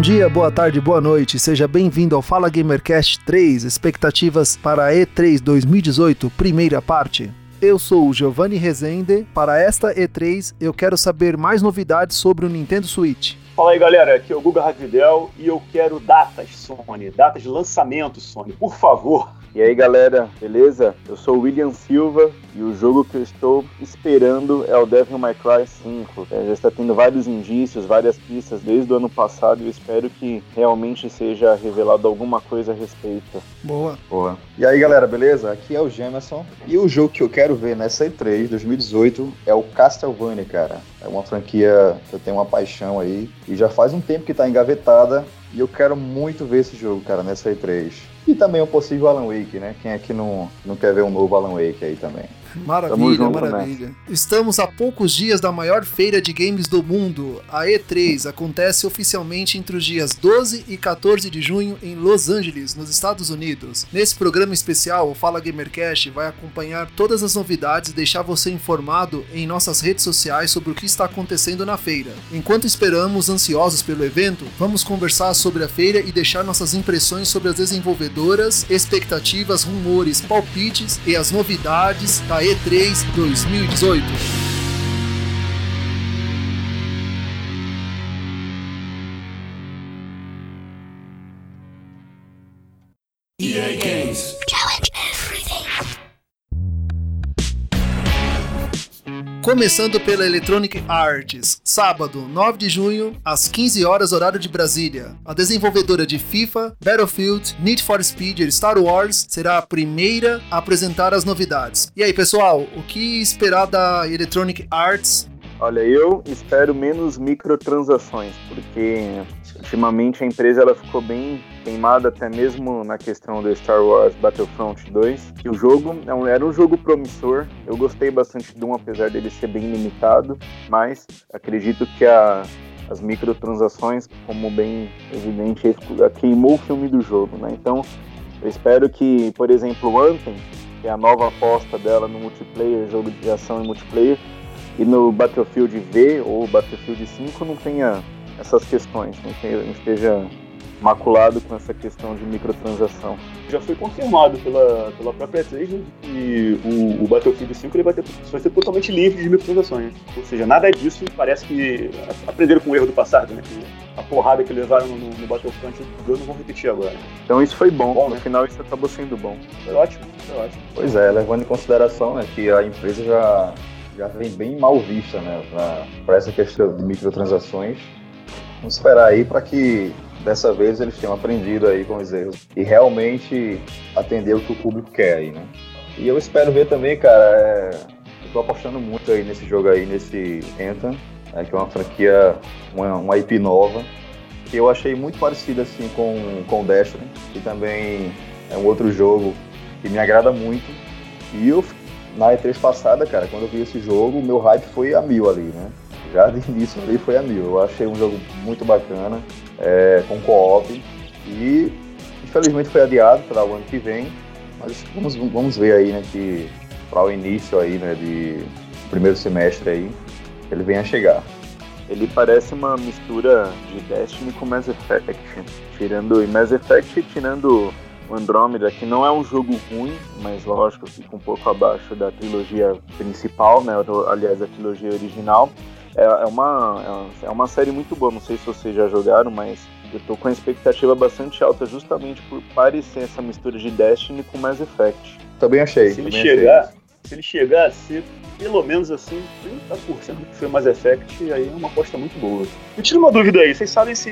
Bom dia, boa tarde, boa noite. Seja bem-vindo ao Fala Gamercast 3, expectativas para a E3 2018, primeira parte. Eu sou o Giovanni Rezende. Para esta E3, eu quero saber mais novidades sobre o Nintendo Switch. Fala aí, galera. Aqui é o Guga Ravidel e eu quero datas, Sony. Datas de lançamento, Sony. Por favor. E aí galera, beleza? Eu sou o William Silva e o jogo que eu estou esperando é o Devil May Cry 5. É, já está tendo vários indícios, várias pistas desde o ano passado e eu espero que realmente seja revelado alguma coisa a respeito. Boa. Boa. E aí galera, beleza? Aqui é o Gemerson e o jogo que eu quero ver nessa E3 2018 é o Castlevania, cara. É uma franquia que eu tenho uma paixão aí e já faz um tempo que está engavetada e eu quero muito ver esse jogo, cara, nessa E3. E também o possível Alan Wake, né? Quem é que não, não quer ver um novo Alan Wake aí também? Maravilha, junto, maravilha. Né? Estamos a poucos dias da maior feira de games do mundo. A E3 acontece oficialmente entre os dias 12 e 14 de junho em Los Angeles, nos Estados Unidos. Nesse programa especial, o Fala Gamercast vai acompanhar todas as novidades e deixar você informado em nossas redes sociais sobre o que está acontecendo na feira. Enquanto esperamos ansiosos pelo evento, vamos conversar sobre a feira e deixar nossas impressões sobre as desenvolvedoras, expectativas, rumores, palpites e as novidades da E3 2018. Começando pela Electronic Arts, sábado, 9 de junho, às 15 horas horário de Brasília. A desenvolvedora de FIFA, Battlefield, Need for Speed e Star Wars será a primeira a apresentar as novidades. E aí, pessoal, o que esperar da Electronic Arts Olha, eu espero menos microtransações, porque ultimamente a empresa ela ficou bem queimada até mesmo na questão do Star Wars Battlefront 2. Que o jogo era um jogo promissor, eu gostei bastante de um, apesar dele ser bem limitado, mas acredito que a, as microtransações, como bem evidente, queimou o filme do jogo, né? Então, eu espero que, por exemplo, o Anthem, que é a nova aposta dela no multiplayer, jogo de ação e multiplayer, e no Battlefield V ou Battlefield 5 não tenha essas questões, não, tenha, não esteja maculado com essa questão de microtransação. Já foi confirmado pela, pela própria E3 né, que o, o, Battlefield 5 ele vai, ter, vai ser totalmente livre de microtransações. Ou seja, nada disso parece que aprenderam com o erro do passado, né? Que a porrada que levaram no, no Battlefront não vão repetir agora. Então isso foi bom, bom no né? final isso acabou sendo bom. Foi ótimo, foi ótimo. Pois é, levando em consideração né, que a empresa já já vem bem mal vista, né, para essa questão de microtransações. Vamos esperar aí para que dessa vez eles tenham aprendido aí com os erros e realmente atender o que o público quer aí, né? E eu espero ver também, cara, é... eu tô apostando muito aí nesse jogo aí, nesse Anthem, né, que é uma franquia, uma, uma IP nova, que eu achei muito parecida assim com, com Destiny, que também é um outro jogo que me agrada muito. E eu na E3 passada, cara, quando eu vi esse jogo, meu hype foi a mil ali, né? Já de início ali foi a mil. Eu achei um jogo muito bacana, é, com co-op. E infelizmente foi adiado para o ano que vem. Mas vamos, vamos ver aí, né, que para o início aí, né, de primeiro semestre aí, ele venha a chegar. Ele parece uma mistura de Destiny com Mass Effect, tirando Mass Effect tirando o Andromeda, que não é um jogo ruim, mas lógico, fica um pouco abaixo da trilogia principal, né? Aliás, a trilogia original. É, é uma, é uma série muito boa, não sei se vocês já jogaram, mas eu tô com a expectativa bastante alta justamente por parecer essa mistura de Destiny com Mass Effect. Também achei. Se ele chegar, se ele chegar a ser pelo menos assim, 30% do que foi Mass Effect, aí é uma aposta muito boa. Me tira uma dúvida aí, vocês sabem se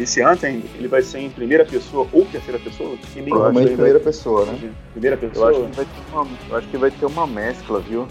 esse Anthem ele vai ser em primeira pessoa ou terceira pessoa? Provavelmente primeira vai... pessoa, né? Primeira pessoa? Eu acho, que vai ter uma, eu acho que vai ter uma mescla, viu?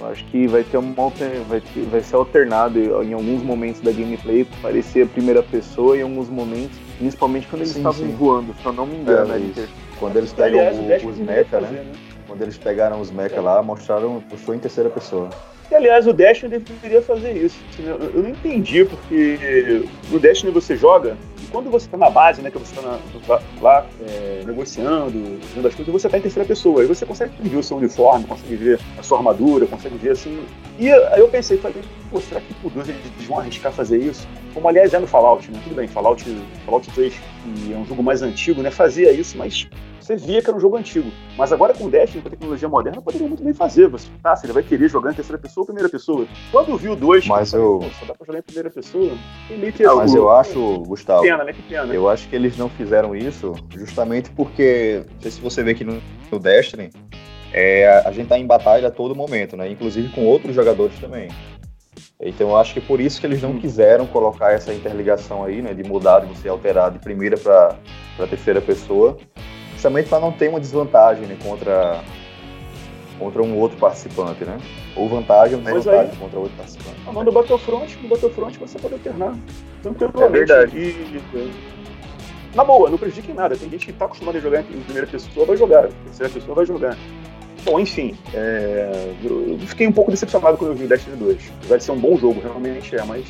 Eu acho que vai ter uma vai, ter, vai ser alternado em alguns momentos da gameplay parecer a primeira pessoa e em alguns momentos, principalmente quando eles sim, estavam sim. voando, se eu não me engano, é, né? Quando eles pegam Aliás, o, os mecha, né? né? Quando eles pegaram os mecha lá, mostraram, puxou em terceira pessoa. E, aliás, o Destiny deveria fazer isso. Eu não entendi, porque no Destiny você joga quando você está na base, né, que você está lá é, negociando, fazendo as coisas, você está em terceira pessoa. Aí você consegue ver o seu uniforme, consegue ver a sua armadura, consegue ver assim. E aí eu pensei, falei, pô, será que por Deus eles vão arriscar fazer isso? Como aliás é no Fallout, né? Tudo bem, Fallout, Fallout 3, que é um jogo mais antigo, né? Fazia isso, mas você via que era um jogo antigo. Mas agora com o Destiny, com a tecnologia moderna, poderia muito bem fazer. Você, tá, se ele vai querer jogar em terceira pessoa ou primeira pessoa. Quando viu dois, mas eu... só dá pra jogar em primeira pessoa. Meio que não, mas eu acho, Gustavo. Que pena, né? Que pena. Eu acho que eles não fizeram isso justamente porque, não sei se você vê aqui no, no Destiny, é, a gente tá em batalha a todo momento, né? Inclusive com outros jogadores também. Então eu acho que por isso que eles não hum. quiseram colocar essa interligação aí, né? De mudar, de você alterar de primeira para terceira pessoa justamente para não ter uma desvantagem né, contra, contra um outro participante, né? Ou vantagem ou desvantagem aí, contra outro participante. Ah, no Battlefront, no Battlefront você pode alternar. É verdade. E, na boa, não prejudica em nada. Tem gente que está acostumada a jogar em primeira pessoa, vai jogar. Terceira pessoa vai jogar. Bom, enfim, é... eu fiquei um pouco decepcionado quando eu vi o Destiny 2. Vai ser um bom jogo, realmente é, mas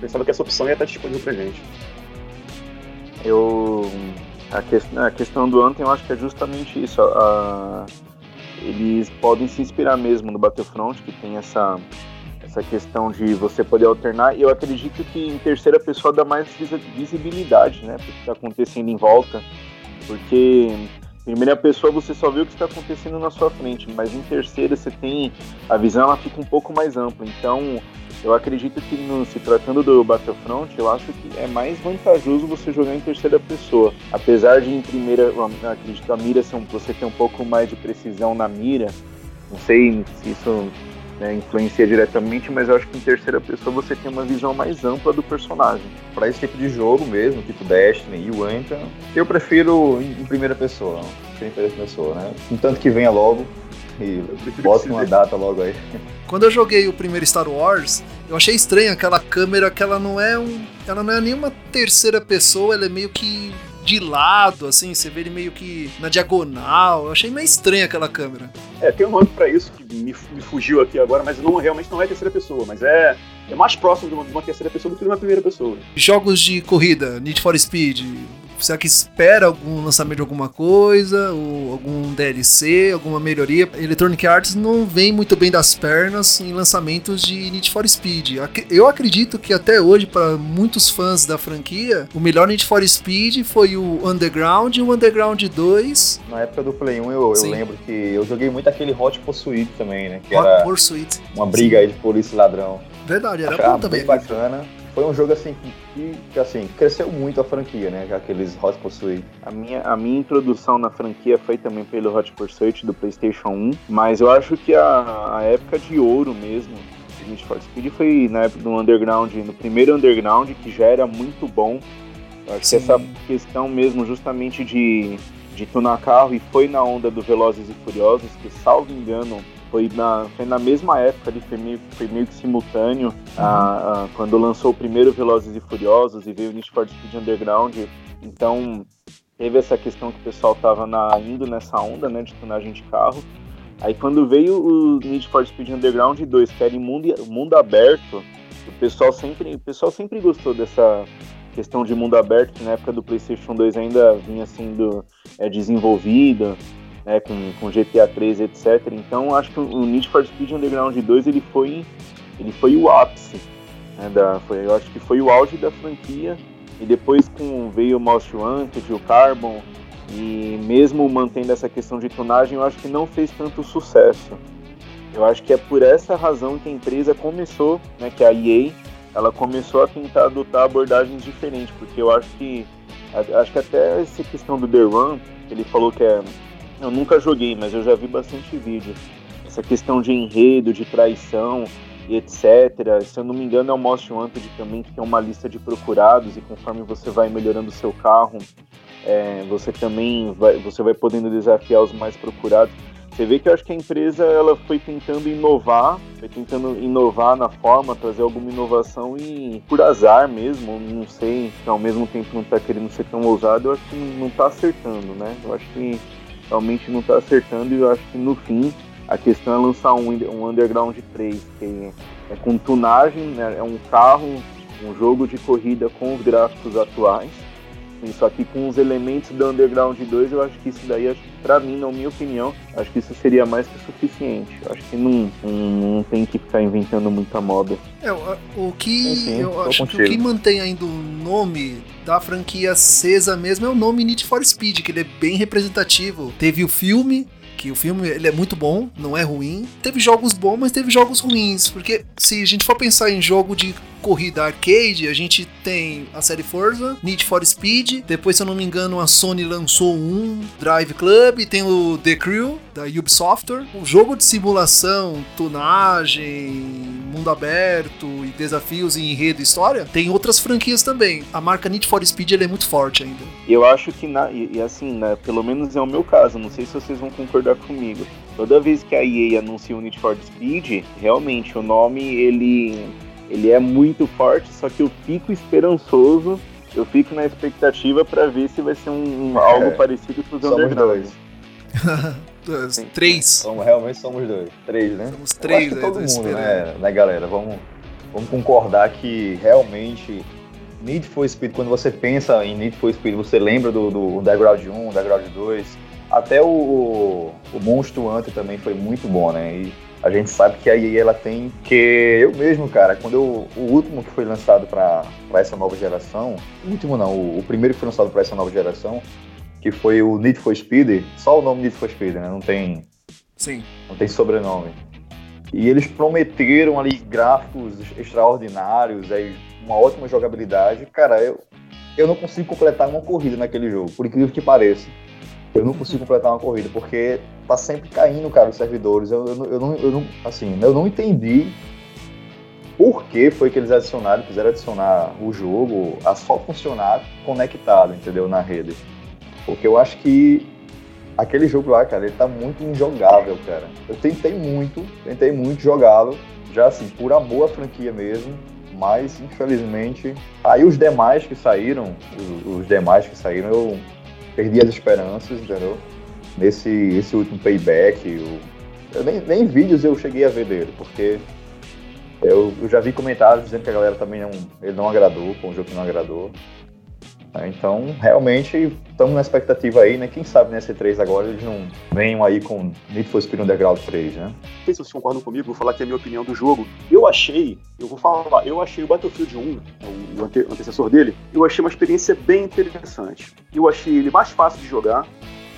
pensava que essa opção ia estar disponível pra gente. Eu a, que, a questão do Anthem eu acho que é justamente isso. A, eles podem se inspirar mesmo no Battlefront, que tem essa, essa questão de você poder alternar. E eu acredito que em terceira pessoa dá mais visibilidade, né? Porque está acontecendo em volta. Porque primeira pessoa você só vê o que está acontecendo na sua frente, mas em terceira você tem a visão ela fica um pouco mais ampla. Então eu acredito que no, se tratando do Battlefront, eu acho que é mais vantajoso você jogar em terceira pessoa. Apesar de em primeira, acredito que a mira você ter um pouco mais de precisão na mira. Não sei se isso né, influencia diretamente, mas eu acho que em terceira pessoa você tem uma visão mais ampla do personagem. Para esse tipo de jogo mesmo, tipo Destiny e o Anthem, eu prefiro em primeira pessoa, em primeira pessoa, né? Contanto que venha logo, e bota uma data logo aí. Quando eu joguei o primeiro Star Wars, eu achei estranho aquela câmera que ela não é um. Ela não é nenhuma terceira pessoa, ela é meio que de lado, assim, você vê ele meio que na diagonal. Eu achei meio estranha aquela câmera. É, tem um nome pra isso que me, me fugiu aqui agora, mas não, realmente não é terceira pessoa, mas é, é mais próximo de uma, de uma terceira pessoa do que de uma primeira pessoa. Jogos de corrida, Need for Speed, Será que espera algum lançamento de alguma coisa, ou algum DLC, alguma melhoria? Electronic Arts não vem muito bem das pernas em lançamentos de Need for Speed. Eu acredito que até hoje, para muitos fãs da franquia, o melhor Need for Speed foi o Underground e o Underground 2. Na época do Play 1, eu, eu lembro que eu joguei muito aquele Hot Pursuit também, né? Que Hot era Pursuit. Uma briga aí de polícia e ladrão. Verdade, era bom também. Bem bacana foi um jogo assim que, que, assim cresceu muito a franquia, né? Já que eles Hot Pursuit. A minha, a minha introdução na franquia foi também pelo Hot Pursuit do PlayStation 1, mas eu acho que a, a época de ouro mesmo do Need for Speed foi na época do Underground, no primeiro Underground que já era muito bom. Eu acho Sim. que essa questão mesmo justamente de de tunar carro e foi na onda do Velozes e Furiosos, que salvo engano foi na, foi na mesma época, ali, foi, meio, foi meio que simultâneo, uhum. a, a, quando lançou o primeiro Velozes e Furiosos e veio o Need for Speed Underground. Então, teve essa questão que o pessoal tava na, indo nessa onda, né, de tunagem de carro. Aí quando veio o Need for Speed Underground 2, que era em mundo, mundo aberto, o pessoal sempre, o pessoal sempre gostou dessa questão de mundo aberto, que na época do PlayStation 2 ainda vinha sendo é, desenvolvida né, com, com GTA 3, etc. Então acho que o Need for Speed Underground 2 ele foi, ele foi o ápice, né, da, foi, eu acho que foi o auge da franquia. E depois com, veio o Most Wanted, o Carbon, e mesmo mantendo essa questão de tonagem, eu acho que não fez tanto sucesso. Eu acho que é por essa razão que a empresa começou, né, que a EA, ela começou a tentar adotar abordagens diferentes, porque eu acho que acho que até essa questão do The Run, ele falou que é eu nunca joguei, mas eu já vi bastante vídeo. Essa questão de enredo, de traição e etc. Se eu não me engano, é o Most Wanted também, que tem uma lista de procurados e conforme você vai melhorando o seu carro, é, você também vai, você vai podendo desafiar os mais procurados. Você vê que eu acho que a empresa ela foi tentando inovar, foi tentando inovar na forma, trazer alguma inovação e por azar mesmo, não sei, ao mesmo tempo não tá querendo ser tão ousado, eu acho que não tá acertando, né? Eu acho que realmente não tá acertando e eu acho que no fim a questão é lançar um, um Underground 3, que é com tunagem, né? é um carro, um jogo de corrida com os gráficos atuais só que com os elementos do Underground 2, eu acho que isso daí, acho pra mim, na minha opinião, acho que isso seria mais que suficiente. Eu acho que não, não, não tem que ficar inventando muita moda. É, o, o que Enfim, eu acho contigo. que o que mantém ainda o nome da franquia acesa mesmo é o nome Need for Speed, que ele é bem representativo. Teve o filme, que o filme ele é muito bom, não é ruim. Teve jogos bons, mas teve jogos ruins, porque se a gente for pensar em jogo de corrida arcade, a gente tem a série Forza, Need for Speed, depois, se eu não me engano, a Sony lançou um Drive Club, tem o The Crew, da Ubisoft, um jogo de simulação, tunagem, mundo aberto e desafios em enredo e história, tem outras franquias também. A marca Need for Speed é muito forte ainda. Eu acho que, na, e, e assim, né, pelo menos é o meu caso, não sei se vocês vão concordar comigo. Toda vez que a EA anuncia o Need for Speed, realmente o nome ele ele é muito forte, só que eu fico esperançoso, eu fico na expectativa para ver se vai ser um, é, algo parecido com os Somos dois. três. Somos, realmente somos dois. Três, né? Somos três, né? todo mundo, né, né, galera? Vamos, vamos concordar que realmente Need for Speed, quando você pensa em Need for Speed, você lembra do, do Underground 1, Underground 2, até o, o Monstro Hunter também foi muito bom, né? E a gente sabe que a EA ela tem que eu mesmo, cara, quando eu, o último que foi lançado para essa nova geração, o último não, o, o primeiro que foi lançado para essa nova geração, que foi o Need for Speed, só o nome Need for Speed, né? Não tem Sim. Não tem sobrenome. E eles prometeram ali gráficos extraordinários, aí uma ótima jogabilidade. Cara, eu eu não consigo completar uma corrida naquele jogo, por incrível que pareça eu não consigo completar uma corrida, porque tá sempre caindo, cara, os servidores. Eu, eu, eu, não, eu não, assim, eu não entendi por que foi que eles adicionaram, quiseram adicionar o jogo a só funcionar conectado, entendeu, na rede. Porque eu acho que aquele jogo lá, cara, ele tá muito injogável, cara. Eu tentei muito, tentei muito jogá-lo, já assim, por amor à franquia mesmo, mas infelizmente, aí os demais que saíram, os, os demais que saíram, eu perdi as esperanças, entendeu? Nesse esse último payback, eu, eu nem, nem vídeos eu cheguei a ver dele, porque eu, eu, já vi comentários dizendo que a galera também não, ele não agradou, com um jogo que não agradou. Né? Então, realmente, estamos na expectativa aí, né? Quem sabe nesse 3 agora eles não venham aí com Need for Speed Underground 3, né? Não sei se vocês concordam comigo, vou falar aqui a minha opinião do jogo. Eu achei, eu vou falar, eu achei o Battlefield 1, o ante antecessor dele, eu achei uma experiência bem interessante. Eu achei ele mais fácil de jogar,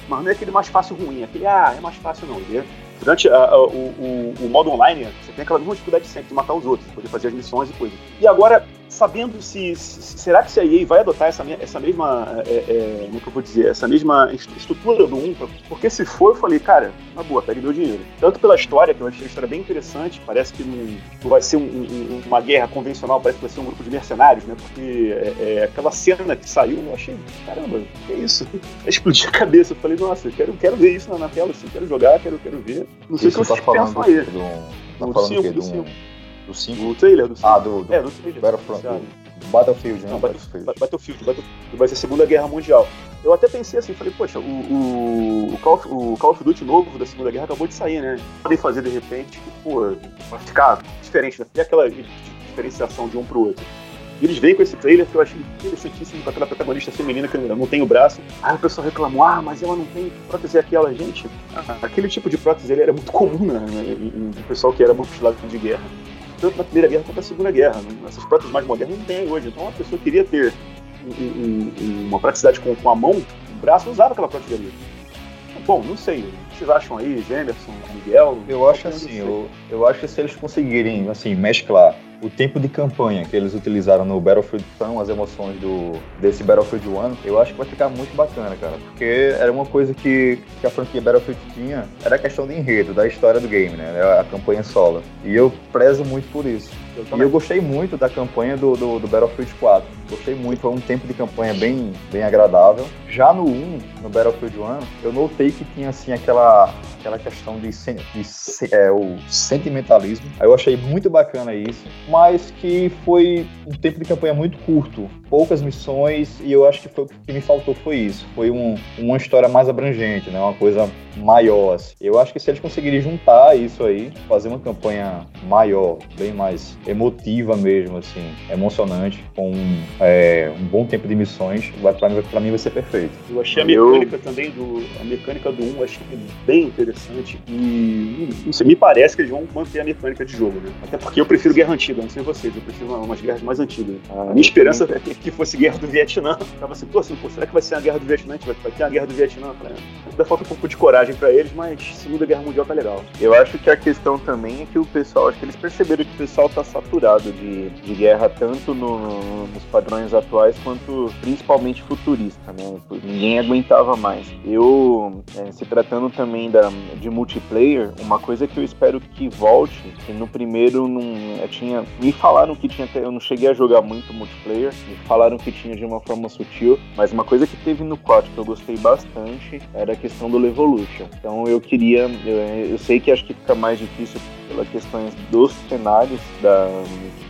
mas não é aquele mais fácil ruim, é aquele, ah, é mais fácil não, é Durante a, a, o, o, o, modo online, você tem aquela mesma dificuldade sempre de matar os outros, poder fazer as missões e coisas. E agora, sabendo se, se, será que se a EA vai adotar essa, essa mesma, é, é, como é que eu vou dizer, essa mesma estrutura do 1, porque se for, eu falei, cara, na boa, pegue meu dinheiro. Tanto pela história, que eu achei a história bem interessante, parece que não, vai ser um, um, uma guerra convencional, parece que vai ser um grupo de mercenários, né, porque é, é aquela cena que saiu, eu achei, caramba, que é isso? Explodiu a cabeça, eu falei, nossa, quero, quero ver isso na, na tela, assim, quero jogar, quero, quero ver. Não sei se vocês tá pensam aí. Do, tá falando 5, do 5. Do 5? Do trailer, do 5. Ah, do, do, é, do trailer. Battlefront, do Battlefield, né? Não, Battlefield. Battlefield, Battlefield, vai ser a Segunda Guerra Mundial. Eu até pensei assim, falei, poxa, o, o, o, Call, of, o Call of Duty novo da Segunda Guerra acabou de sair, né? Podem fazer de repente, pô, vai ficar diferente, né? Tem aquela diferenciação de um pro outro. E eles vêm com esse trailer que eu achei interessantíssimo com aquela protagonista feminina que não tem o braço. Aí o pessoal reclamou, ah, mas ela não tem prótese aquela. Gente, aquele tipo de prótese ele era muito comum né, em pessoal que era mobilizado de guerra. Tanto na Primeira Guerra quanto na Segunda Guerra. Essas próteses mais modernas não tem hoje. Então uma pessoa queria ter um, um, uma praticidade com, com a mão, o braço, usava aquela prótese ali. Bom, não sei. O que vocês acham aí, Gemerson, Miguel? Eu acho assim, eu, eu acho que se eles conseguirem assim, mesclar o tempo de campanha que eles utilizaram no Battlefield são as emoções do desse Battlefield 1, eu acho que vai ficar muito bacana, cara. Porque era uma coisa que, que a franquia Battlefield tinha, era a questão de enredo, da história do game, né? A campanha solo. E eu prezo muito por isso. Eu e eu gostei muito da campanha do, do, do Battlefield 4 Gostei muito, foi um tempo de campanha bem, bem agradável. Já no 1, no Battlefield 1, eu notei que tinha assim aquela, aquela questão de, de é, o sentimentalismo. Eu achei muito bacana isso, mas que foi um tempo de campanha muito curto, poucas missões e eu acho que foi o que me faltou foi isso. Foi um, uma história mais abrangente, né? Uma coisa maior. Assim. Eu acho que se eles conseguirem juntar isso aí, fazer uma campanha maior, bem mais emotiva mesmo, assim, emocionante, com é, um bom tempo de missões, pra mim, pra mim vai ser perfeito. Eu achei a mecânica eu... também do. A mecânica do 1 achei bem interessante. E não sei, me parece que eles vão manter a mecânica de jogo, né? Até porque eu prefiro guerra antiga, não sei vocês, eu prefiro umas guerras mais antigas. A minha esperança é que fosse guerra do Vietnã. Eu tava assim, pô, assim, pô, será que vai ser a guerra do Vietnã? Vai, vai ter a guerra do Vietnã? Ainda falta um pouco de coragem pra eles, mas Segunda Guerra Mundial tá legal. Eu acho que a questão também é que o pessoal, acho que eles perceberam que o pessoal tá saturado de, de guerra, tanto no, nos padrões atuais quanto principalmente futurista, né? Ninguém aguentava mais. Eu, é, se tratando também da, de multiplayer, uma coisa que eu espero que volte, que no primeiro não tinha. Me falaram que tinha. Eu não cheguei a jogar muito multiplayer, me falaram que tinha de uma forma sutil, mas uma coisa que teve no 4 que eu gostei bastante era a questão do Levolution. Então eu queria. Eu, eu sei que acho que fica mais difícil pelas questões dos cenários da,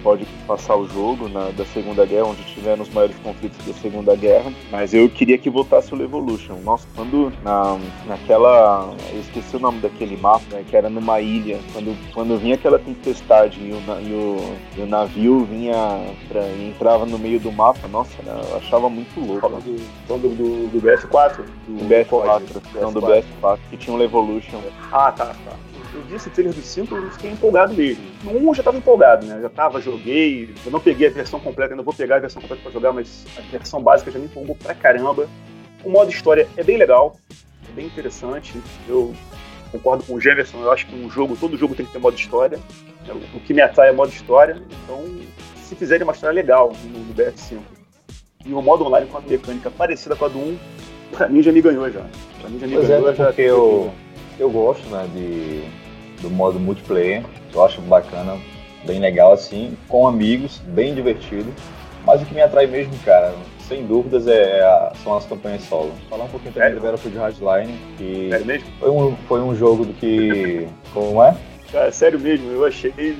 pode passar o jogo na, da Segunda Guerra, onde tiveram os maiores conflitos da Segunda Guerra, mas eu queria que voltasse o Evolution. Nossa, quando na, naquela. Eu esqueci o nome daquele mapa, né, que era numa ilha, quando, quando vinha aquela tempestade e o, e o, e o navio vinha pra, entrava no meio do mapa, nossa, eu achava muito louco. Do, do, do, do BF4? Do, do BF4, não, do BF4, que tinha um Evolution. Ah, tá, tá eu vi esse trailer do 5 e fiquei empolgado mesmo. No 1 eu já estava empolgado, né? Eu já tava, joguei. Eu não peguei a versão completa, ainda vou pegar a versão completa para jogar, mas a versão básica já me empolgou pra caramba. O modo história é bem legal, é bem interessante. Eu concordo com o Jefferson, eu acho que um jogo, todo jogo tem que ter modo história. O que me atrai é modo história, então se fizerem uma história legal no, no BF5 e um modo online com uma mecânica parecida com a do 1, pra mim já me ganhou já. Pra mim já me pois ganhou. É, porque eu, eu gosto, né, de do modo multiplayer. Eu acho bacana, bem legal assim, com amigos, bem divertido. Mas o que me atrai mesmo, cara, sem dúvidas, é, é são as campanhas solo. Falar um pouquinho também é. do Battlefield Hardline, que é mesmo? Foi, um, foi um jogo do que. Como é? Cara, sério mesmo, eu achei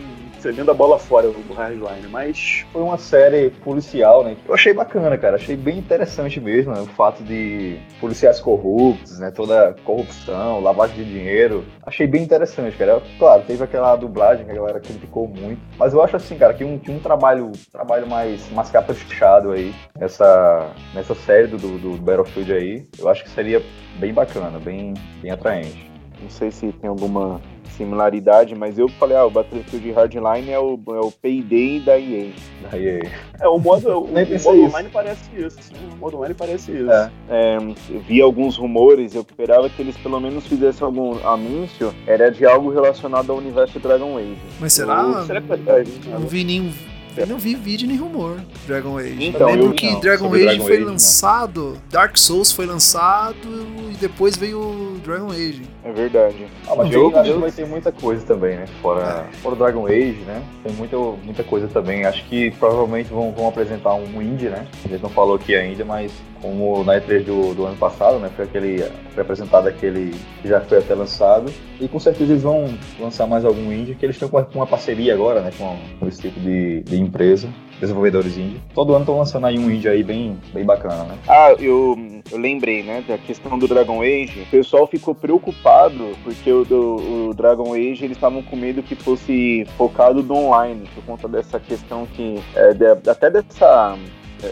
recebendo a bola fora do Hardline, mas. Foi uma série policial, né? Eu achei bacana, cara. Achei bem interessante mesmo, né? O fato de policiais corruptos, né? Toda corrupção, lavagem de dinheiro. Achei bem interessante, cara. Claro, teve aquela dublagem que a galera criticou muito. Mas eu acho assim, cara, que um, que um trabalho, trabalho mais, mais caprichado aí nessa, nessa série do, do Battlefield aí, eu acho que seria bem bacana, bem, bem atraente. Não sei se tem alguma similaridade, mas eu falei, ah, o Battlefield Hardline é o, é o Payday da EA. Da EA. É, o modo, o, o modo online parece isso. O modo online parece isso. É. É, eu vi alguns rumores, eu esperava que eles pelo menos fizessem algum anúncio, era de algo relacionado ao universo Dragon Age. Mas será? Eu, será que vai Não vi nenhum eu não vi vídeo nem rumor Dragon Age. Então, eu lembro eu, que não, Dragon Age Dragon foi Age, lançado, não. Dark Souls foi lançado e depois veio Dragon Age. É verdade. Ah, mas jogo, acho que vai ter muita coisa também, né? Fora, é. fora Dragon Age, né? Tem muita, muita coisa também. Acho que provavelmente vão, vão apresentar um indie, né? A gente não falou aqui ainda, mas como na E3 do, do ano passado, né? Foi aquele. Foi apresentado aquele que já foi até lançado. E com certeza eles vão lançar mais algum indie, que eles estão com uma parceria agora, né? Com, com esse tipo de, de empresa desenvolvedores indie. Todo ano estão lançando aí um indie aí bem, bem bacana, né? Ah, eu, eu lembrei, né, da questão do Dragon Age. O pessoal ficou preocupado porque o, do, o Dragon Age eles estavam com medo que fosse focado no online, por conta dessa questão que. É, de, até dessa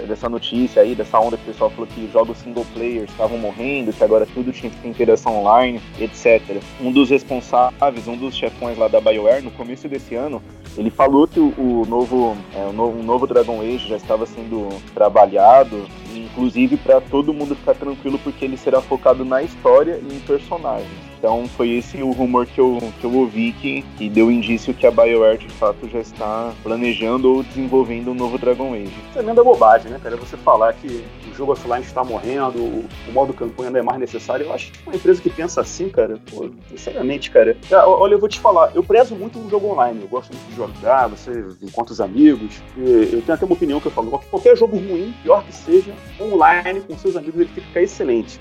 dessa notícia aí, dessa onda que o pessoal falou que jogos single players estavam morrendo, que agora tudo tinha que ter interação online, etc. Um dos responsáveis, um dos chefões lá da BioWare, no começo desse ano, ele falou que o, novo, é, o novo, novo Dragon Age já estava sendo trabalhado, inclusive para todo mundo ficar tranquilo, porque ele será focado na história e em personagens. Então foi esse o rumor que eu, que eu ouvi que, que deu indício que a BioWare de fato já está planejando ou desenvolvendo um novo Dragon Age. É mesmo bobagem, né, cara? Você falar que o jogo offline está morrendo, o, o modo campanha não é mais necessário. Eu acho que uma empresa que pensa assim, cara, pô, sinceramente, cara. Olha, eu vou te falar, eu prezo muito o jogo online. Eu gosto muito de jogar, você encontra os amigos. eu tenho até uma opinião que eu falo: qualquer jogo ruim, pior que seja, online com seus amigos, ele fica excelente.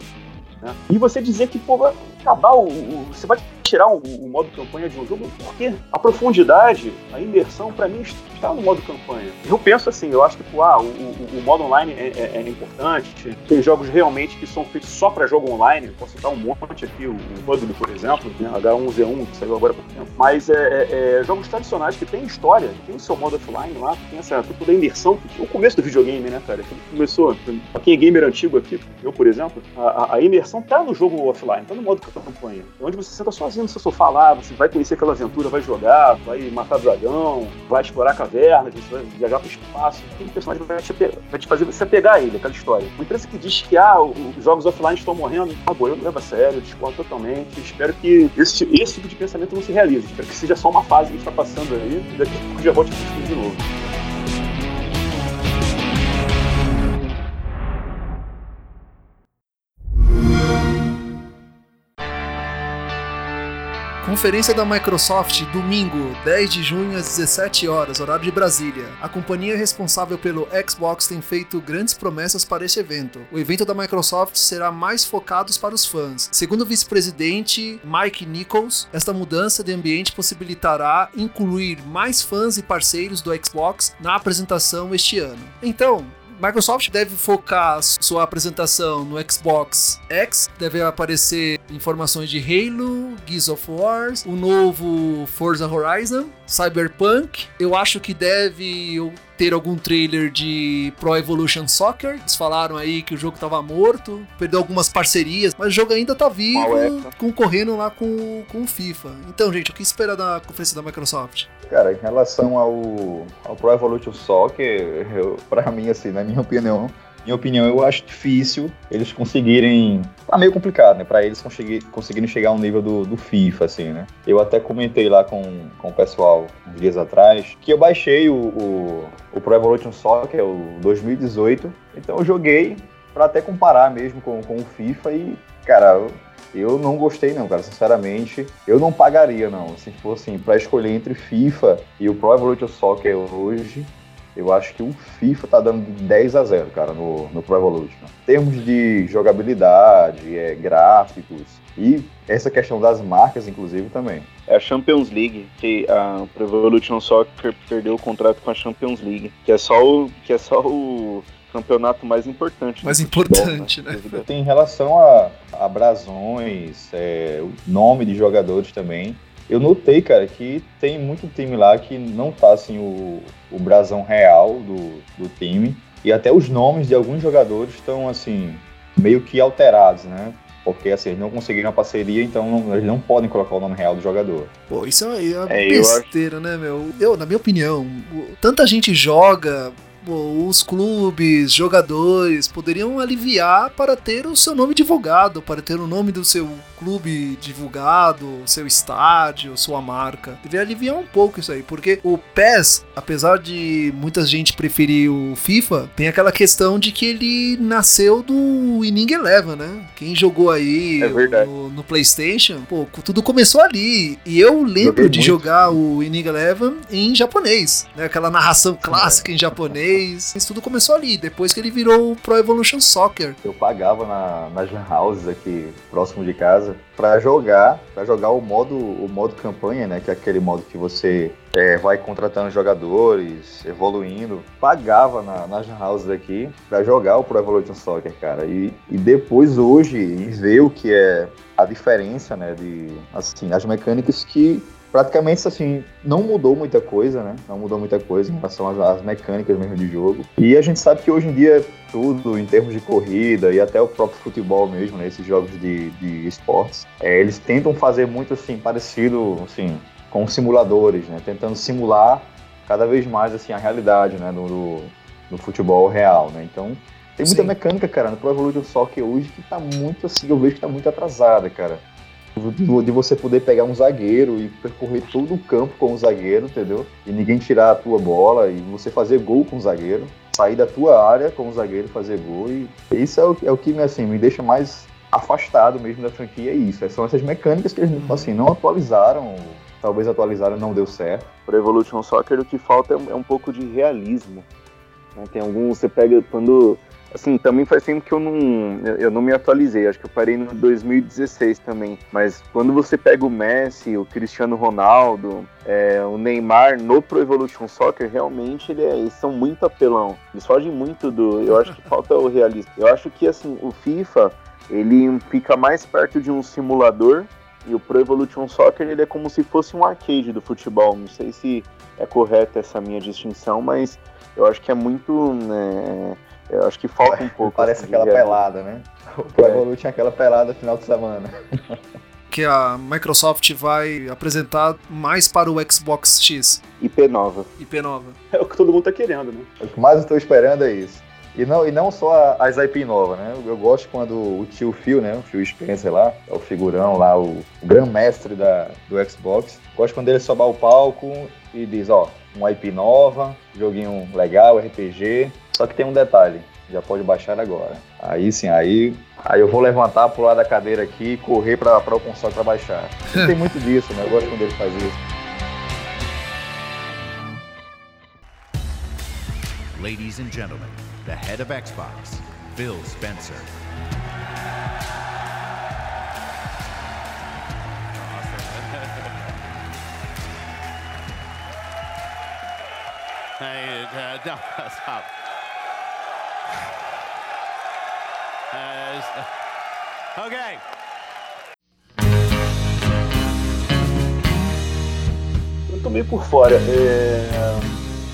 Né? E você dizer que, pô, acabar o, o você vai tirar o, o, modo campanha de um jogo, porque a profundidade, a imersão, para mim, está no modo campanha. Eu penso assim, eu acho que pô, ah, o, o, modo online é, é, é, importante, tem jogos realmente que são feitos só para jogo online, eu posso citar um monte aqui, o, o por exemplo, né, H1Z1, que saiu agora pouco tempo, mas é, é, é, jogos tradicionais que tem história, tem o seu modo offline lá, tem essa toda a imersão, o começo do videogame, né, cara, começou, pra quem é gamer antigo aqui, eu, por exemplo, a, a imersão tá no jogo offline, tá no modo campanha, onde você senta sozinho no seu sofá lá, você vai conhecer aquela aventura, vai jogar, vai matar dragão, vai explorar cavernas, você vai viajar para o espaço. Aquele personagem vai te, vai te fazer você pegar ele, aquela história. Uma empresa que diz que ah, os jogos offline estão morrendo, acabou, eu não levo a sério, eu discordo totalmente. Espero que esse, esse tipo de pensamento não se realize. Espero que seja só uma fase que está passando aí e daqui a pouco já volte a de novo. Conferência da Microsoft, domingo, 10 de junho às 17 horas, horário de Brasília. A companhia responsável pelo Xbox tem feito grandes promessas para este evento. O evento da Microsoft será mais focado para os fãs. Segundo o vice-presidente Mike Nichols, esta mudança de ambiente possibilitará incluir mais fãs e parceiros do Xbox na apresentação este ano. Então, Microsoft deve focar sua apresentação no Xbox X, deve aparecer informações de Halo, Gears of War, o novo Forza Horizon, Cyberpunk. Eu acho que deve ter algum trailer de Pro Evolution Soccer. Eles falaram aí que o jogo tava morto, perdeu algumas parcerias, mas o jogo ainda tá vivo, concorrendo lá com, com o FIFA. Então, gente, o que espera da conferência da Microsoft? Cara, em relação ao, ao Pro Evolution Soccer, eu, pra mim, assim, na minha opinião, minha opinião, eu acho difícil eles conseguirem. Tá meio complicado, né? Pra eles conseguir, conseguirem chegar ao nível do, do FIFA, assim, né? Eu até comentei lá com, com o pessoal uns dias atrás que eu baixei o, o, o Pro Evolution Soccer, o 2018. Então eu joguei para até comparar mesmo com, com o FIFA e, cara, eu, eu não gostei não, cara, sinceramente. Eu não pagaria não, se fosse assim, pra escolher entre FIFA e o Pro Evolution Soccer hoje, eu acho que o FIFA tá dando de 10 a 0, cara, no, no Pro Evolution. Em termos de jogabilidade, é, gráficos e essa questão das marcas, inclusive, também. É a Champions League, que a Pro Evolution Soccer perdeu o contrato com a Champions League, que é só o, que é só o campeonato mais importante. Mais importante, futebol, né? né? Tem relação a, a brasões, é, o nome de jogadores também eu notei, cara, que tem muito time lá que não tá assim o, o brasão real do, do time. E até os nomes de alguns jogadores estão assim, meio que alterados, né? Porque assim, eles não conseguiram a parceria, então não, eles não podem colocar o nome real do jogador. Pô, isso aí é, é besteira, acho... né, meu? Eu, na minha opinião, tanta gente joga os clubes, jogadores poderiam aliviar para ter o seu nome divulgado, para ter o nome do seu clube divulgado, seu estádio, sua marca. Deveria aliviar um pouco isso aí, porque o PES, apesar de muita gente preferir o FIFA, tem aquela questão de que ele nasceu do Inning Eleven, né? Quem jogou aí é no, no, PlayStation, pô, tudo começou ali. E eu lembro de muito. jogar o Inning Eleven em japonês, né? Aquela narração clássica em japonês. Isso tudo começou ali, depois que ele virou o Pro Evolution Soccer. Eu pagava na, nas lan houses aqui próximo de casa para jogar, para jogar o modo, o modo campanha, né, que é aquele modo que você é, vai contratando jogadores, evoluindo. Pagava na, nas houses aqui para jogar o Pro Evolution Soccer, cara. E, e depois hoje ver o que é a diferença, né, de assim, as mecânicas que praticamente assim, não mudou muita coisa, né? Não mudou muita coisa em relação às, às, mecânicas mesmo de jogo. E a gente sabe que hoje em dia tudo, em termos de corrida e até o próprio futebol mesmo, né? Esses jogos de, de esportes, é, eles tentam fazer muito assim, parecido, assim, com simuladores, né? Tentando simular cada vez mais assim a realidade, né? Do, do, do futebol real, né? Então tem muita Sim. mecânica, cara, no Pro Evolution Soccer hoje que tá muito assim, eu vejo que tá muito atrasada, cara. De você poder pegar um zagueiro e percorrer todo o campo com o zagueiro, entendeu? E ninguém tirar a tua bola e você fazer gol com o zagueiro, sair da tua área com o zagueiro fazer gol e isso é o, é o que assim, me deixa mais afastado mesmo da franquia, é isso. São essas mecânicas que eles assim, não atualizaram, talvez atualizaram não deu certo. Para Evolution Soccer o que falta é um é pouco de realismo. Né? Tem alguns, você pega quando Assim, também faz tempo que eu não, eu não me atualizei. Acho que eu parei no 2016 também. Mas quando você pega o Messi, o Cristiano Ronaldo, é, o Neymar no Pro Evolution Soccer, realmente ele é, eles são muito apelão. Eles fogem muito do. Eu acho que falta o realismo. Eu acho que assim, o FIFA ele fica mais perto de um simulador e o Pro Evolution Soccer ele é como se fosse um arcade do futebol. Não sei se é correta essa minha distinção, mas eu acho que é muito. Né, eu acho que falta um pouco. Parece assim, aquela pelada, né? O Pro Evolution é aquela pelada final de semana. que a Microsoft vai apresentar mais para o Xbox X. IP nova. IP nova. É o que todo mundo tá querendo, né? O que mais eu tô esperando é isso. E não, e não só as IP novas, né? Eu gosto quando o tio Phil, né? O Phil Spencer lá, é o figurão lá, o, o grande mestre da, do Xbox. Gosto quando ele sobe o palco e diz, ó, uma IP nova, joguinho legal, RPG. Só que tem um detalhe, já pode baixar agora. Aí sim, aí, aí eu vou levantar, pular da cadeira aqui e correr para o console para baixar. tem muito disso, né? Eu gosto quando ele faz isso. Ladies and gentlemen, the head of Xbox, Phil Spencer. Hey, uh, no, stop. Uh, okay. Eu tô meio por fora. É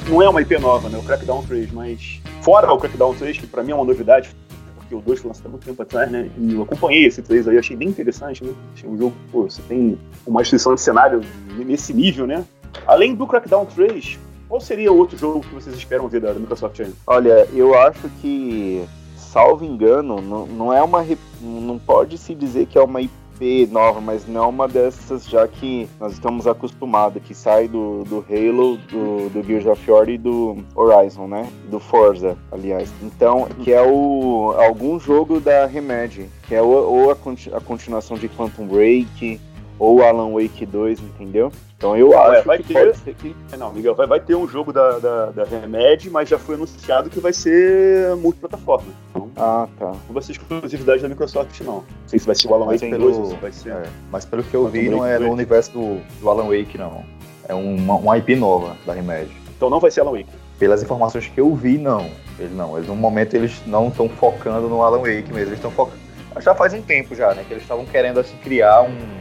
não é uma IP nova, né? O Crackdown 3, mas fora o Crackdown 3, que pra mim é uma novidade, porque o 2 foi lançado há muito tempo atrás, né? E eu acompanhei esse 3 aí, achei bem interessante, né? Achei um jogo, pô, você tem uma instituição de cenário nesse nível, né? Além do Crackdown 3, qual seria outro jogo que vocês esperam ver da Microsoft aí? Olha, eu acho que, salvo engano, não, não é uma. Não pode se dizer que é uma IP nova, mas não é uma dessas já que nós estamos acostumados, que sai do, do Halo, do, do Gears of War e do Horizon, né? Do Forza, aliás. Então, que é o algum jogo da Remedy, que é ou, ou a, a continuação de Quantum Break, ou Alan Wake 2, entendeu? Então eu acho vai que ter, pode que... É, não, Miguel, vai, vai ter um jogo da, da, da Remedy, mas já foi anunciado que vai ser multiplataforma. Então, ah, tá. Não vai ser exclusividade da Microsoft, não. Não sei se vai ser o Alan Mas Wake pelo- 2 ou se vai ser... É, mas pelo que eu vi, não é no universo do, do Alan Wake, não. É uma, uma IP nova da Remedy. Então não vai ser Alan Wake. Pelas informações que eu vi, não. Eles não. Eles, no momento eles não estão focando no Alan Wake mesmo. Eles estão focando. Já faz um tempo já, né? Que eles estavam querendo assim, criar um.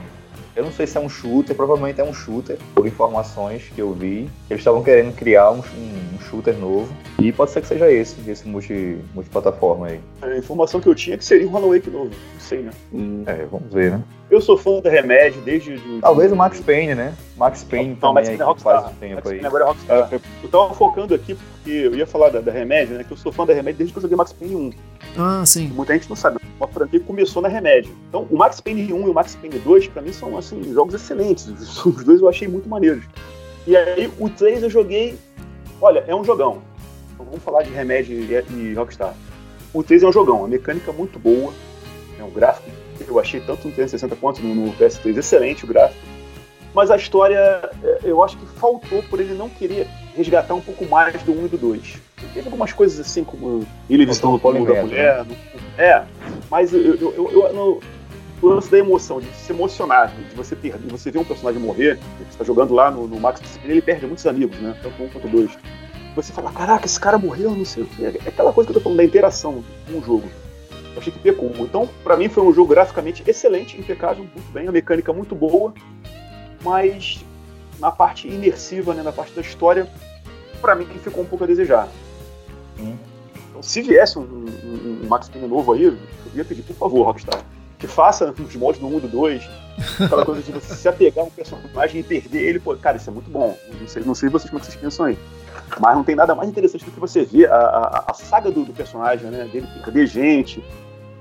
Eu não sei se é um shooter, provavelmente é um shooter, por informações que eu vi. Eles estavam querendo criar um, um- um shooter novo. E pode ser que seja esse, esse multi, multiplataforma aí. A informação que eu tinha é que seria um Alan Wake novo. Não sei, né? Hum, É, vamos ver, né? Eu sou fã da Remedy desde... de- Talvez o Max Payne, né? Max Payne Não, também Max aí, Payne é Rockstar. um tempo Max aí. Payne agora é Rockstar. Eu tava focando aqui porque eu ia falar da, da Remedy, né? Que eu sou fã da Remedy desde que eu joguei Max Payne 1. Ah, sim. Muita gente não sabe. Uma franquia que começou na Remedy. Então, o Max Payne 1 e o Max Payne 2, pra mim, são assim, jogos excelentes. Os dois eu achei muito maneiros. E aí, o 3 eu joguei. Olha, é um jogão. Então, vamos falar de Remedy e, e Rockstar. O 3 é um jogão, a mecânica é muito boa. É um gráfico que eu achei tanto no 360 quanto no, no PS3 excelente o gráfico. Mas a história, é, eu acho que faltou por ele não querer resgatar um pouco mais do 1 e do 2. Teve algumas coisas assim, como ele visitando o túmulo da mulher. É, mas eu, eu, eu, eu no, o lance da emoção, de se emocionar, de você perder, de você ver um personagem morrer, você está jogando lá no, no Max Payne, ele perde muitos amigos, né? Tanto um quanto dois. Você fala, caraca, esse cara morreu, não sei o quê. É aquela coisa que eu tô falando da interação com o jogo. Eu achei que pecou. Então, pra mim, foi um jogo graficamente excelente, impecável, muito bem, a mecânica muito boa, mas na parte imersiva, né, na parte da história, pra mim que ficou um pouco a desejar. Hum. Então, se viesse um, um- um Max Payne novo aí, eu ia pedir, por favor, Rockstar, que faça os mods do 1 e do 2, aquela coisa de você se apegar a um personagem e perder ele, pô, cara, isso é muito bom. Não sei, não sei vocês como é que vocês pensam aí. Mas não tem nada mais interessante do que você ver a, a, a saga do, do personagem, né? Dele perder gente,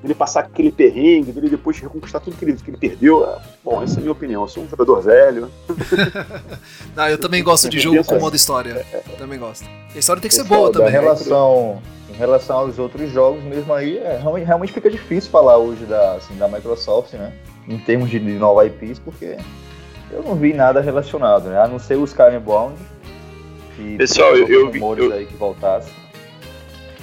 ele passar aquele perrengue, dele depois reconquistar tudo que ele, que ele perdeu. É, bom, essa é a minha opinião. Eu sou um jogador velho. ah, eu também gosto de jogo com modo história. Também gosto. A história tem que ser Pessoal, boa também. Em relação, em relação aos outros jogos mesmo aí, é, realmente, fica difícil falar hoje da, assim, da Microsoft, né? Em termos de, de nova IPs, porque eu não vi nada relacionado, né? A não ser os Skyrim Bound. que Pessoal, eu- eu vi- eu- aí que voltasse.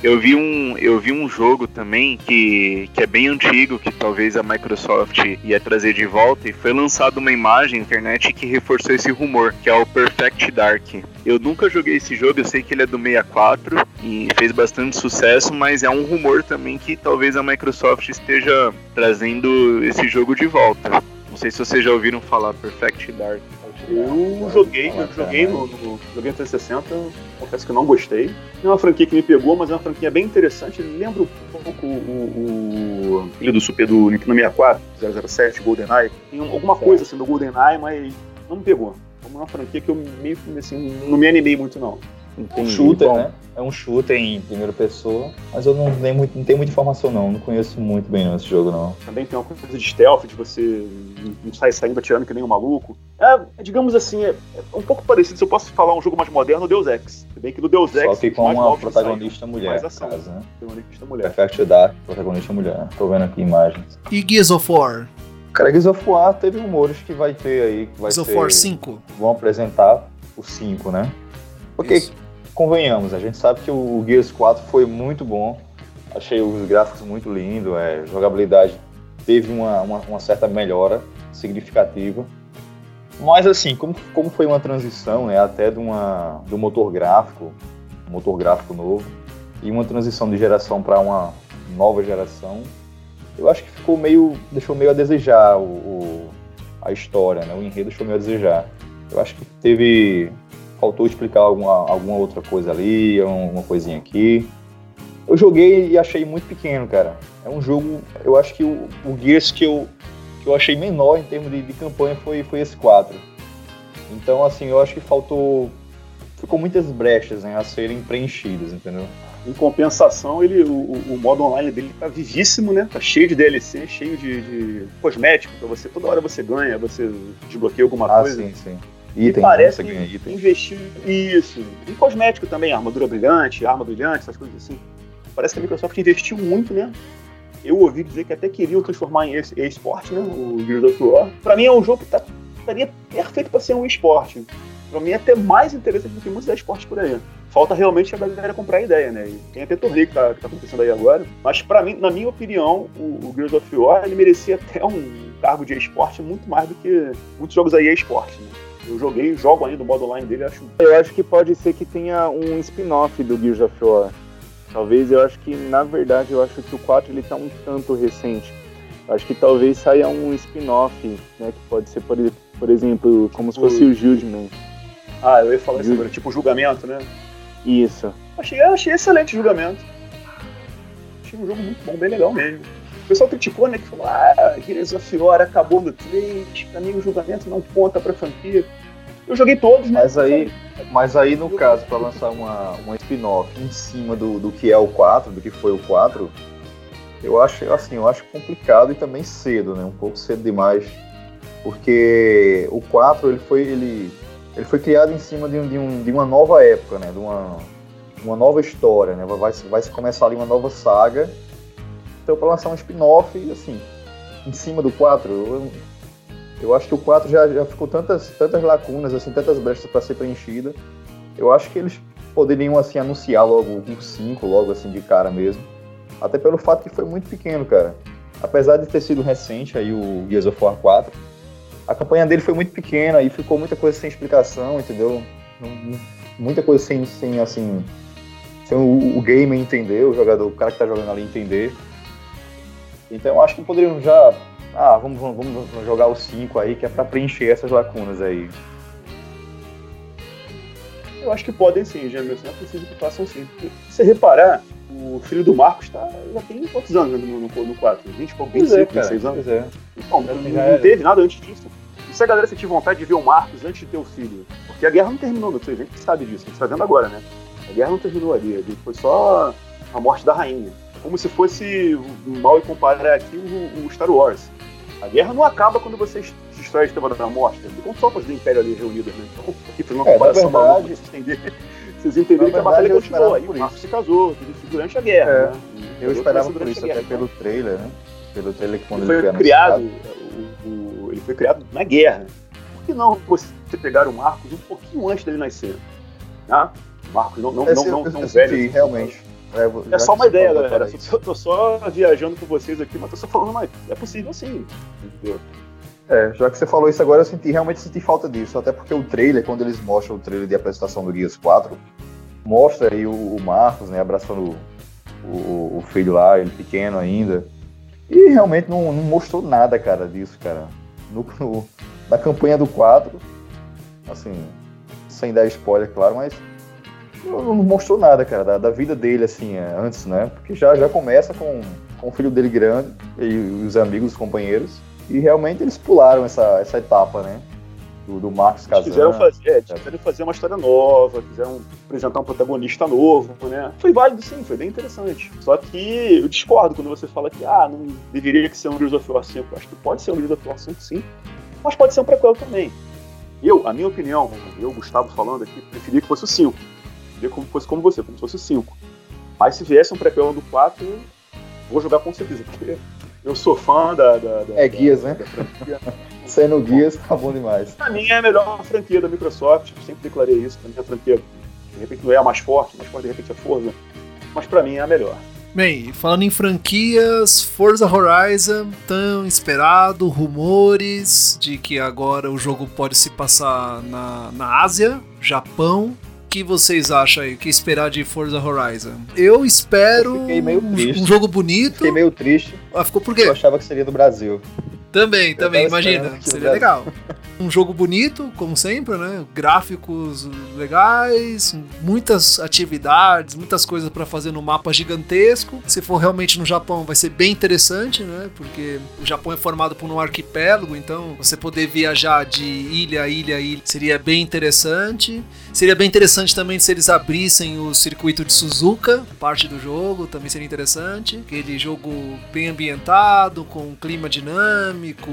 Eu vi um, eu vi um jogo também que, que é bem antigo, que talvez a Microsoft ia trazer de volta, e foi lançada uma imagem na internet que reforçou esse rumor, que é o Perfect Dark. Eu nunca joguei esse jogo, eu sei que ele é do 64 e fez bastante sucesso, mas é um rumor também que talvez a Microsoft esteja trazendo esse jogo de volta. Não sei se vocês já ouviram falar Perfect Dark. Eu joguei, eu joguei no, no joguei no 360, confesso que eu não gostei. É uma franquia que me pegou, mas é uma franquia bem interessante. Lembra um pouco o, o, do Super do Nintendo 64, 007, GoldenEye. Tem um- alguma coisa assim do GoldenEye, mas não me pegou. É uma franquia que eu meio assim, não me animei muito não. Um shooter, né? É um shooter em primeira pessoa, mas eu não, nem muito, não tenho muita informação não, não conheço muito bem esse jogo não. Também tem uma coisa de stealth, de você não sair saindo atirando que nem um maluco. É, é, digamos assim, é, é um pouco parecido, se eu posso falar um jogo mais moderno, o Deus Ex. Se bem que no Deus Ex... Só que com uma protagonista mulher, mais ação. caso, né? Protagonista mulher. Perfect Dark, protagonista mulher. Tô vendo aqui imagens. E Gears of War? Cara, Gears of War teve rumores que vai ter aí, que vai Gears of. War 5? Vão apresentar o 5, né? Porque, Isso. Convenhamos, a gente sabe que o Gears 4 foi muito bom. Achei os gráficos muito lindos, é, jogabilidade teve uma, uma, uma certa melhora significativa. Mas assim, como, como foi uma transição, né, até de, uma, de um motor gráfico, motor gráfico novo, e uma transição de geração para uma nova geração, eu acho que ficou meio. deixou meio a desejar o, o- a história, né? O enredo deixou meio a desejar. Eu acho que teve. Faltou explicar alguma, alguma outra coisa ali, uma coisinha aqui. Eu joguei e achei muito pequeno, cara. É um jogo. Eu acho que o, o Gears que eu, que eu achei menor em termos de, de campanha foi, foi esse 4. Então, assim, eu acho que faltou. Ficou muitas brechas né, a serem preenchidas, entendeu? Em compensação, ele, o, o- o modo online dele tá vivíssimo, né? Tá cheio de DLC, cheio de, de cosmético pra você. Toda hora você ganha, você desbloqueia alguma Ah, coisa. sim, sim. E Item, parece? Você ganha que item. investir isso. Em cosmético também, armadura brilhante, arma brilhante, essas coisas assim. Parece que a Microsoft investiu muito, né? Eu ouvi dizer que até queriam transformar em e- eSport, né? O Gears of War. Pra mim é um jogo que tá, estaria perfeito pra ser um eSport. Pra mim é até mais interessante do que muitos esportes por aí. Falta realmente a galera comprar a ideia, né? E tem até torneio que tá, que tá acontecendo aí agora. Mas pra mim, na minha opinião, o, o Gears of War ele merecia até um cargo de esporte muito mais do que muitos jogos aí esporte, né? Eu joguei, jogo ainda o modo online dele, acho Eu acho que pode ser que tenha um spin-off do Gears of War. Talvez, eu acho que, na verdade, eu acho que o 4 ele tá um tanto recente. Eu acho que talvez saia um spin-off, né? Que pode ser, por, por exemplo, como se fosse o Guildman. Ah, eu ia falar isso agora, tipo julgamento, né? Isso. Achei, achei excelente o julgamento. Achei um jogo muito bom, bem legal mesmo. O pessoal criticou, né? Que falou, ah, Gears of War acabou no 3, pra mim o julgamento não conta pra franquia. Eu joguei todos, né? Mas aí, mas aí no caso, para lançar uma, uma spin-off em cima do, do que é o 4, do que foi o 4, eu acho assim, eu acho complicado e também cedo, né? Um pouco cedo demais. Porque o 4 ele foi, ele, ele foi criado em cima de, um, de, um, de uma nova época, né? De uma, uma nova história, né? Vai, vai se começar ali uma nova saga. Então, para lançar um spin-off, assim, em cima do 4, eu, eu acho que o 4 já, já ficou tantas, tantas lacunas, assim, tantas brechas para ser preenchida. Eu acho que eles poderiam assim anunciar logo um 5, logo assim de cara mesmo. Até pelo fato que foi muito pequeno, cara. Apesar de ter sido recente aí o Gears of War 4, a campanha dele foi muito pequena e ficou muita coisa sem explicação, entendeu? Muita coisa sem, sem assim, sem o, o gamer entender, o jogador, o cara que tá jogando ali entender. Então eu acho que poderiam já ah, vamos, vamos, vamos jogar o 5 aí, que é pra preencher essas lacunas aí. Eu acho que podem sim, Jamerson. Não é preciso que façam sim. Se você reparar, o filho do Marcos tá, já tem quantos anos no, no, no 4? 20 e pouco, 25, 26 anos? Pois é. Então, não, não teve nada antes disso. E se a galera sentir vontade de ver o Marcos antes de ter o filho? Porque a guerra não terminou no 3, a gente sabe disso, a gente tá vendo agora, né? A guerra não terminou ali, ali foi só a morte da rainha. Como se fosse mal e comparar aqui o, o, Star Wars. A guerra não acaba quando você destrói a Estrela da Morte, com tropas do Império ali reunidas, né? Então, aqui foi uma comparação é, pra vocês entenderem, vocês entenderem que a batalha continuou. Aí o Marco se casou durante a guerra. É, né? Eu esperava por isso, até pelo trailer, né? Pelo trailer que quando ele foi criado, o, o, ele foi criado na guerra. Por que não você pegar o Marcos um pouquinho antes dele nascer? Tá? Marcos não, não, não, não, não velho. realmente. É, é só uma ideia, galera. Eu tô só viajando com vocês aqui, mas tô só falando, mas é possível sim. Entendeu? É, já que você falou isso agora, eu senti, realmente senti falta disso. Até porque o trailer, quando eles mostram o trailer de apresentação do Gears 4, mostra aí o, o Marcos, né, abraçando o, o, filho lá, ele pequeno ainda. E realmente não, não mostrou nada, cara, disso, cara. No, no, na campanha do 4, assim, sem dar spoiler, claro, mas não, mostrou nada, cara, da, da, vida dele, assim, é, antes, né? Porque já, já começa com, com o filho dele grande e os amigos, os companheiros. E realmente eles pularam essa, essa etapa, né? Do, do Marcos Casan. Quiseram fazer, é, quiseram fazer uma história nova, quiseram apresentar um protagonista novo, né? Foi válido sim, foi bem interessante. Só que eu discordo quando você fala que ah, não deveria que ser um Gears of War 5. Acho que pode ser um Gears of War 5 sim, mas pode ser um prequel também. Eu, a minha opinião, eu, Gustavo falando aqui, preferia que fosse o 5 ver como fosse como você, como se fosse 5. Mas se viesse um pré-pelo do 4, vou jogar com certeza, porque eu sou fã da. da, da é Guias, da, né? Sendo Guias, tá bom demais. Pra mim é a melhor franquia da Microsoft, sempre declarei isso. Pra mim é a franquia, de repente não é a mais forte, mais forte de repente é Forza, mas pra mim é a melhor. Bem, falando em franquias, Forza Horizon, tão esperado, rumores de que agora o jogo pode se passar na, na Ásia, Japão, que vocês acham aí? O que esperar de Forza Horizon? Eu espero eu um jogo bonito. Fiquei meio triste. Ah, ficou por quê? Eu achava que seria do Brasil. Também, também, imagina. Seria legal. Um jogo bonito, como sempre, né? Gráficos legais, muitas atividades, muitas coisas para fazer no mapa gigantesco. Se for realmente no Japão, vai ser bem interessante, né? Porque o Japão é formado por um arquipélago, então você poder viajar de ilha a ilha a ilha seria bem interessante. Seria bem interessante também se eles abrissem o circuito de Suzuka, parte do jogo, também seria interessante. Aquele jogo bem ambientado, com clima dinâmico,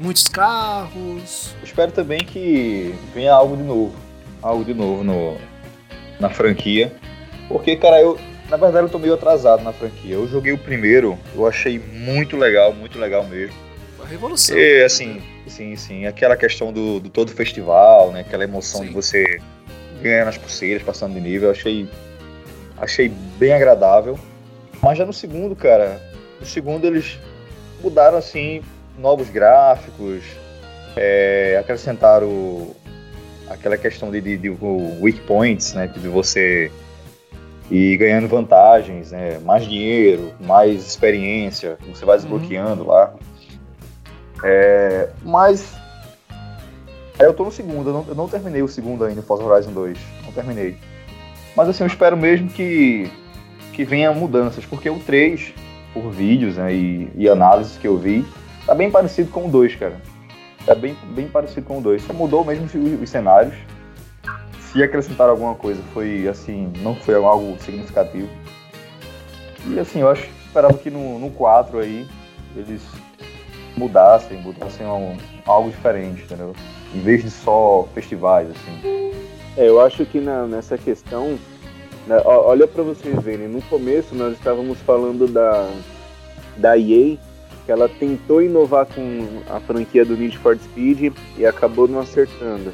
muitos carros. espero também que venha algo de novo. Algo de novo no, na franquia. Porque, cara, eu. Na verdade eu tô meio atrasado na franquia. Eu joguei o primeiro, eu achei muito legal, muito legal mesmo. Uma revolução. E, assim, sim, sim. Aquela questão do, do todo festival, né? Aquela emoção sim. de você ganhando as pulseiras, passando de nível. Achei, achei bem agradável. Mas já no segundo, cara, no segundo eles mudaram assim novos gráficos, é, acrescentaram aquela questão de, de, de, weak points, né, de você ir ganhando vantagens, né, mais dinheiro, mais experiência, você vai desbloqueando uhum. lá. É, mas eu tô no segundo, eu não, eu não terminei o segundo ainda, Forza Horizon 2. Não terminei. Mas assim, eu espero mesmo que, que venha mudanças, porque o 3, por vídeos né, e, e análises que eu vi, tá bem parecido com o 2, cara. Tá bem, bem parecido com o 2. Só mudou mesmo os, os cenários. Se acrescentar alguma coisa, foi assim, não foi algo significativo. E assim, eu acho esperava que no, no 4 aí eles mudassem, mudassem um, algo diferente, entendeu? Em vez de só festivais, assim. É, eu acho que na, nessa questão, né, olha para vocês verem, no começo nós estávamos falando da, da EA, que ela tentou inovar com a franquia do Need for Speed e acabou não acertando.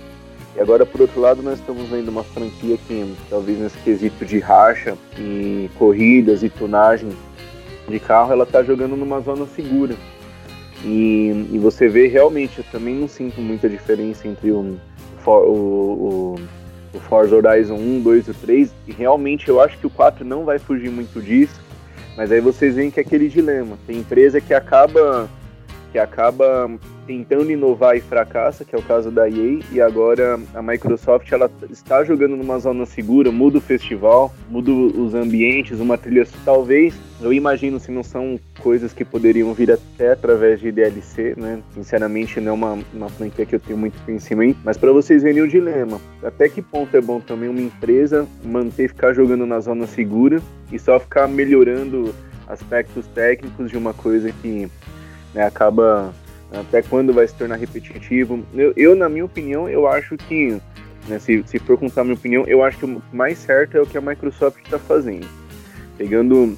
E agora, por outro lado, nós estamos vendo uma franquia que, talvez nesse quesito de racha e corridas e tunagem de carro, ela está jogando numa zona segura. E, e você vê realmente, eu também não sinto muita diferença entre o, o, o, o Forza Horizon 1, 2 e 3. E realmente eu acho que o 4 não vai fugir muito disso. Mas aí vocês veem que é aquele dilema. Tem empresa que acaba que acaba tentando inovar e fracassa, que é o caso da EA, e agora a Microsoft ela está jogando numa zona segura, muda o festival, muda os ambientes, uma trilha talvez, eu imagino se não são coisas que poderiam vir até através de DLC, né? Sinceramente não é uma, uma franquia que eu tenho muito conhecimento, mas para vocês verem o dilema, até que ponto é bom também uma empresa manter ficar jogando na zona segura e só ficar melhorando aspectos técnicos de uma coisa que né, acaba até quando vai se tornar repetitivo. Eu, eu na minha opinião, eu acho que, né, se, se for contar a minha opinião, eu acho que o mais certo é o que a Microsoft está fazendo. Pegando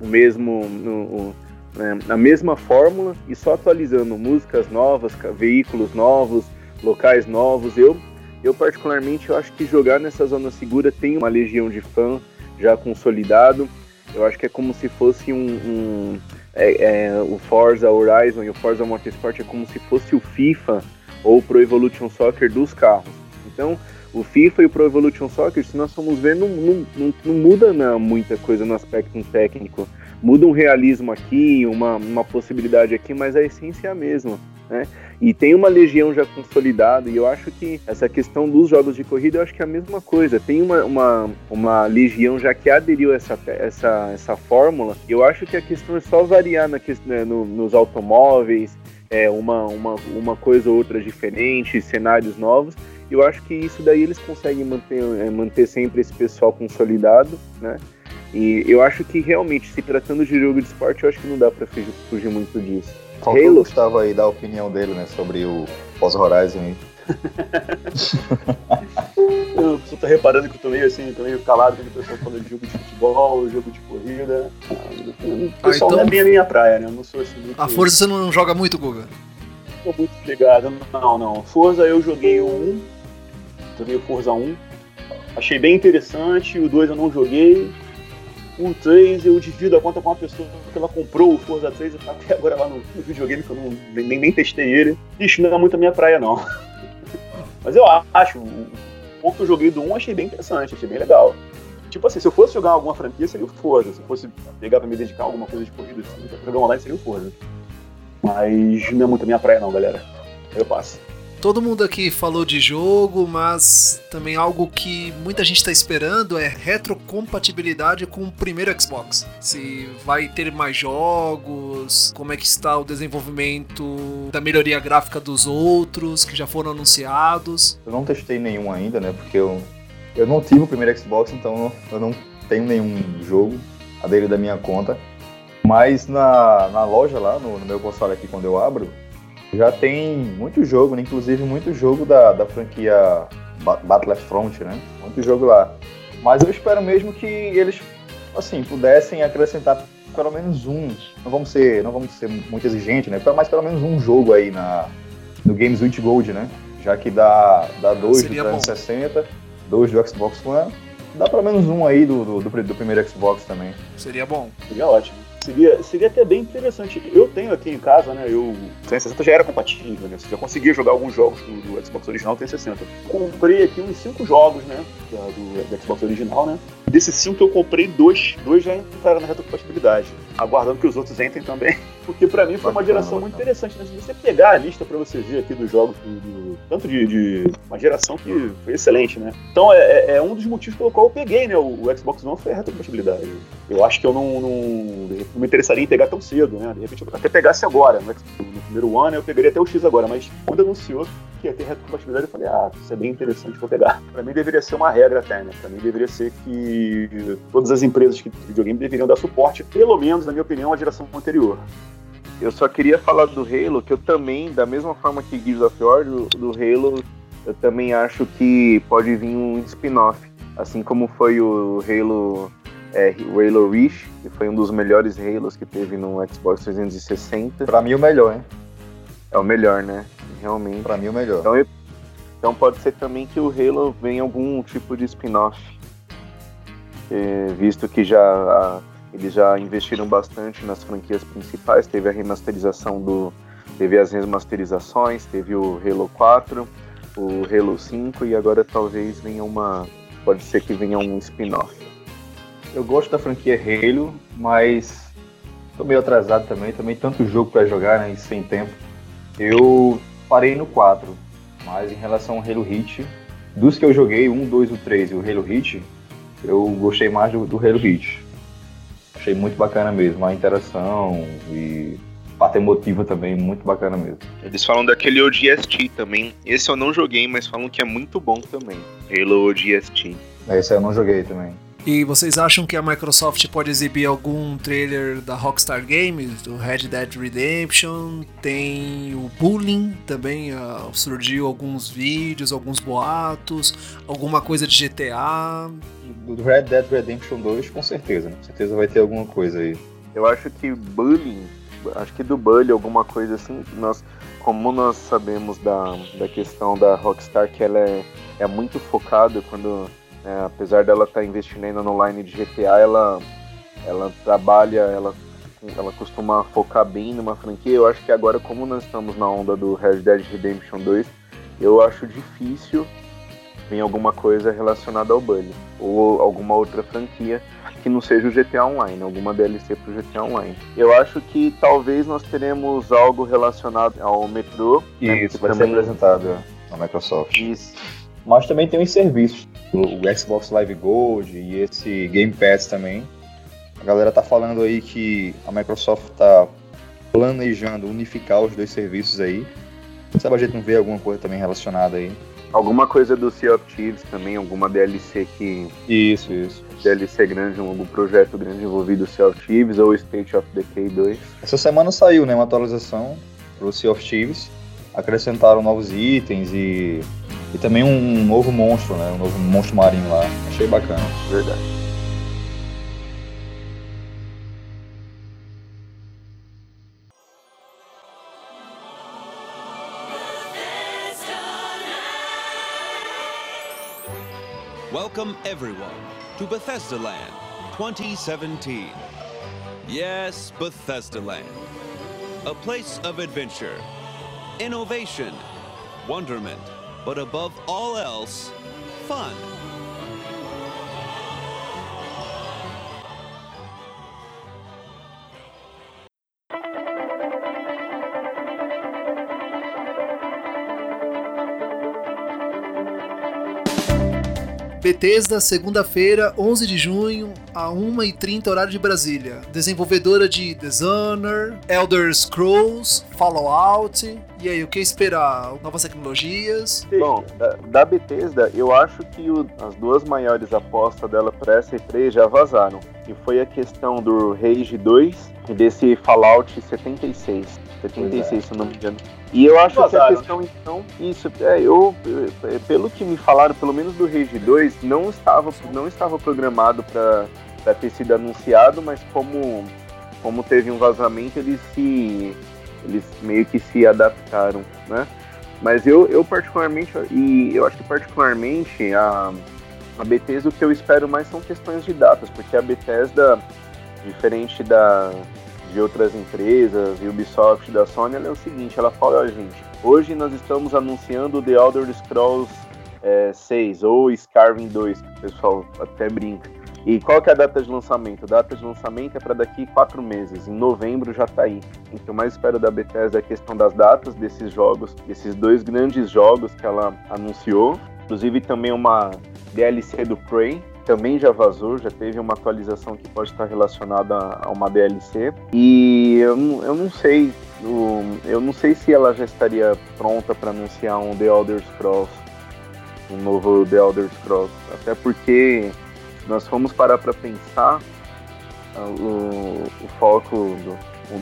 o mesmo, no, né, a mesma fórmula e só atualizando músicas novas, veículos novos, locais novos. Eu, eu particularmente, eu acho que jogar nessa zona segura tem uma legião de fã já consolidado. Eu acho que é como se fosse um, um é, é, o Forza Horizon e o Forza Motorsport é como se fosse o FIFA ou o Pro Evolution Soccer dos carros. Então, o FIFA e o Pro Evolution Soccer, se nós formos ver, não, não, não, não muda não, muita coisa no aspecto técnico. Muda um realismo aqui, uma, uma possibilidade aqui, mas a essência é a mesma. Né? E tem uma legião já consolidada, e eu acho que essa questão dos jogos de corrida, eu acho que é a mesma coisa. Tem uma, uma, uma legião já que aderiu a essa, essa, essa fórmula, eu acho que a questão é só variar na, né, no, nos automóveis, é, uma, uma, uma coisa ou outra diferente, cenários novos. Eu acho que isso daí eles conseguem manter, é, manter sempre esse pessoal consolidado, né? E eu acho que realmente, se tratando de jogo de esporte, eu acho que não dá para fugir, fugir muito disso. Faltou Halo. o Gustavo aí dar a opinião dele, né, sobre o Forza Horizon aí. eu tô reparando que eu tô meio assim, tô meio calado quando o pessoal fala de jogo de futebol, jogo de corrida. O ah, pessoal ah, então... não é bem a minha praia, né? Eu não sou assim muito... A Forza você não joga muito, Guga? Tô muito ligado. Não, não. Forza eu joguei o 1, joguei o Forza 1. Achei bem interessante, o 2 eu não joguei. O 3 eu divido a conta com uma pessoa que ela comprou o Forza 3 e tá até agora lá no, no videogame que eu não, nem, nem testei ele. Ixi, não é muito a minha praia não. Mas eu acho, o pouco que eu joguei do 1 achei bem interessante, achei bem legal. Tipo assim, se eu fosse jogar alguma franquia, seria o Forza. Se eu fosse pegar pra me dedicar a alguma coisa de corrida, assim, pra jogar online, seria o Forza. Mas não é muito a minha praia não, galera. Eu passo. Todo mundo aqui falou de jogo, mas também algo que muita gente está esperando é retrocompatibilidade com o primeiro Xbox. Se vai ter mais jogos, como é que está o desenvolvimento da melhoria gráfica dos outros que já foram anunciados. Eu não testei nenhum ainda, né? Porque eu, eu não tive o primeiro Xbox, então eu não tenho nenhum jogo aderido da minha conta. Mas na, na loja lá, no, no meu console aqui, quando eu abro, já tem muito jogo, né? inclusive muito jogo da, da franquia Battlefront, né? Muito jogo lá. Mas eu espero mesmo que eles, assim, pudessem acrescentar pelo menos um. Não vamos ser, não vamos ser muito exigentes, né? Mas pelo menos um jogo aí na no Games with Gold, né? Já que dá, dá dois Seria do 360, bom. dois do Xbox One, dá pelo menos um aí do, do, do, do primeiro Xbox também. Seria bom. Seria ótimo seria, seria até bem interessante. Eu tenho aqui em casa, né? Eu, o 360 já era compatível, né? Você já conseguia jogar alguns jogos do, do Xbox original 360. Comprei aqui uns 5 jogos, né? Do, do Xbox original, né? Desses 5 eu comprei, dois, dois já entraram na retrocompatibilidade. Aguardando que os outros entrem também. Porque para mim foi uma geração muito interessante. Né? Se você pegar a lista para você ver aqui dos jogos, do, do, tanto de, de, uma geração que foi excelente, né? Então é, é, é, um dos motivos pelo qual eu peguei, né? O, o Xbox One foi a retrocompatibilidade. Eu acho que eu não, não não me interessaria em pegar tão cedo, né? De repente eu até pegasse agora, no, no primeiro ano eu pegaria até o X agora, mas quando anunciou que ia ter retrocompatibilidade, eu falei, ah, isso é bem interessante, vou pegar. Pra mim deveria ser uma regra até, né? Pra mim deveria ser que todas as empresas de videogame deveriam dar suporte, pelo menos, na minha opinião, à geração anterior. Eu só queria falar do Halo, que eu também, da mesma forma que Gears of War, do, do Halo, eu também acho que pode vir um spin-off. Assim como foi o Halo é, o Halo Reach, que foi um dos melhores Halos que teve no Xbox 360. Pra mim o melhor, hein? É o melhor, né? Realmente. Pra mim o melhor. Então, então pode ser também que o Halo venha algum tipo de spin-off. É, visto que já eles já investiram bastante nas franquias principais, teve a remasterização do. Teve as remasterizações, teve o Halo 4, o Halo 5 e agora talvez venha uma. Pode ser que venha um spin-off. Eu gosto da franquia Halo, mas tô meio atrasado também, também tanto jogo para jogar, né, sem tempo. Eu parei no 4, mas em relação ao Halo Hit, dos que eu joguei, 1, 2, o 3 e o Halo Hit, eu gostei mais do, do Halo Hit. Achei muito bacana mesmo, a interação e parte emotiva também, muito bacana mesmo. Eles falam daquele ODST também. Esse eu não joguei, mas falam que é muito bom também. Halo ODST. Esse eu não joguei também. E vocês acham que a Microsoft pode exibir algum trailer da Rockstar Games, do Red Dead Redemption? Tem o Bullying também, uh, surgiu alguns vídeos, alguns boatos, alguma coisa de GTA. Do Red Dead Redemption 2, com certeza, né? Com certeza vai ter alguma coisa aí. Eu acho que Bullying, acho que do Bully, alguma coisa assim, nós, como nós sabemos da, da questão da Rockstar, que ela é, é muito focada quando é, apesar dela estar tá investindo ainda no line de GTA, ela, ela trabalha, ela, ela costuma focar bem numa franquia. Eu acho que agora, como nós estamos na onda do Red Dead Redemption 2, eu acho difícil vir alguma coisa relacionada ao Bully ou alguma outra franquia que não seja o GTA Online, alguma DLC para o GTA Online. Eu acho que talvez nós teremos algo relacionado ao metrô. Né, Isso, né, vai também... ser apresentado na Microsoft. Isso. Mas também tem os serviços o Xbox Live Gold e esse Game Pass também. A galera tá falando aí que a Microsoft tá planejando unificar os dois serviços aí. Sabe a gente não vê alguma coisa também relacionada aí? Alguma coisa do Sea of Thieves também, alguma DLC que. Isso, isso. DLC grande, algum projeto grande envolvido Sea of Thieves ou State of Decay 2. Essa semana saiu, né, uma atualização pro Sea of Thieves. Acrescentaram novos itens e e também um novo monstro, né? Um novo monstro marinho lá. Achei bacana. Verdade. Welcome everyone to Bethesda Land 2017. Yes, Bethesda Land. A place of adventure, innovation, wonderment but above all else, fun. Bethesda, segunda-feira, 11 de junho, a 1h30 horário de Brasília. Desenvolvedora de Dishonor, Elder Scrolls, Fallout. E aí, o que esperar? Novas tecnologias? Bom, da, da Bethesda, eu acho que o, as duas maiores apostas dela para essa E3 já vazaram. E foi a questão do Rage 2 e desse Fallout 76. 76, é. se não me engano. E eu acho que a questão, então, isso, é, eu, é, pelo que me falaram, pelo menos do Rage 2, não estava, não estava programado para ter sido anunciado, mas como, como teve um vazamento, eles se. Eles meio que se adaptaram, né? Mas eu, eu particularmente, e eu acho que particularmente a, a Bethesda, o que eu espero mais são questões de datas, porque a Bethesda, diferente da, de outras empresas, Ubisoft da Sony, ela é o seguinte, ela fala, ó, gente, hoje nós estamos anunciando The Elder Scrolls é, 6 ou Skyrim 2, que o pessoal até brinca. E qual que é a data de lançamento? A data de lançamento é para daqui quatro meses. Em novembro já está aí. O que eu mais espero da Bethesda é a questão das datas desses jogos, desses dois grandes jogos que ela anunciou. Inclusive também uma DLC do Prey, também já vazou, já teve uma atualização que pode estar relacionada a uma DLC. E eu, eu não sei, eu, eu não sei se ela já estaria pronta para anunciar um The Elder Scrolls, um novo The Elder Scrolls. Até porque nós fomos parar para pensar, ah, o, o foco, do,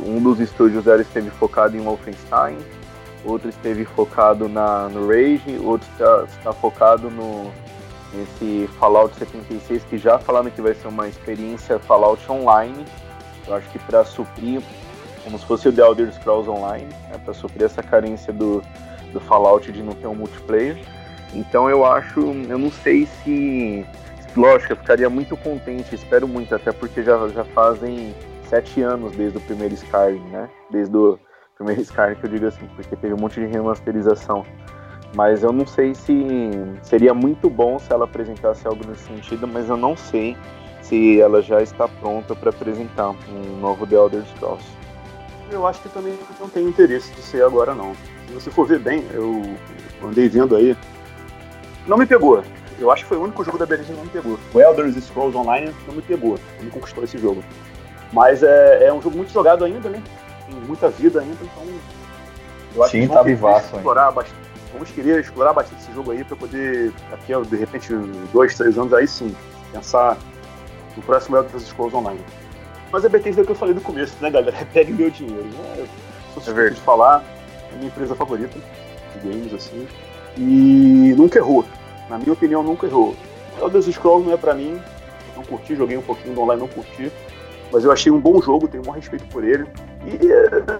um dos estúdios dela esteve focado em Wolfenstein, outro esteve focado na, no Rage, outro está, está focado no nesse Fallout 76, que já falando que vai ser uma experiência Fallout online. Eu acho que para suprir, como se fosse o The Elder Scrolls Online, né, para suprir essa carência do, do Fallout de não ter um multiplayer. Então eu acho, eu não sei se. Lógico, eu ficaria muito contente, espero muito, até porque já, já fazem sete anos desde o primeiro Skyrim, né? Desde o primeiro Skyrim que eu digo assim, porque teve um monte de remasterização. Mas eu não sei se seria muito bom se ela apresentasse algo nesse sentido, mas eu não sei se ela já está pronta para apresentar um novo The Elder Scrolls. Eu acho que também não tem interesse de ser agora não. Se você for ver bem, eu andei vendo aí, não me pegou. Eu acho que foi o único jogo da Bethesda que não me pegou. O Elder Scrolls Online não me pegou, não me conquistou esse jogo. Mas é, é um jogo muito jogado ainda, né? Tem muita vida ainda, então eu acho Sim, que tá vivaço explorar bastante vamos querer explorar bastante esse jogo aí para poder, daqui a de repente dois, três anos aí sim, pensar O próximo é Elder Scrolls Online. Mas a Bethesda é o que eu falei no começo, né, galera? Pegue meu dinheiro. Né? Eu sou suspeito de falar, é minha empresa favorita de games, assim. E nunca errou. Na minha opinião, nunca errou. O Elder Scrolls não é pra mim. Não curti, joguei um pouquinho do online, não curti. Mas eu achei um bom jogo, tenho um bom respeito por ele. E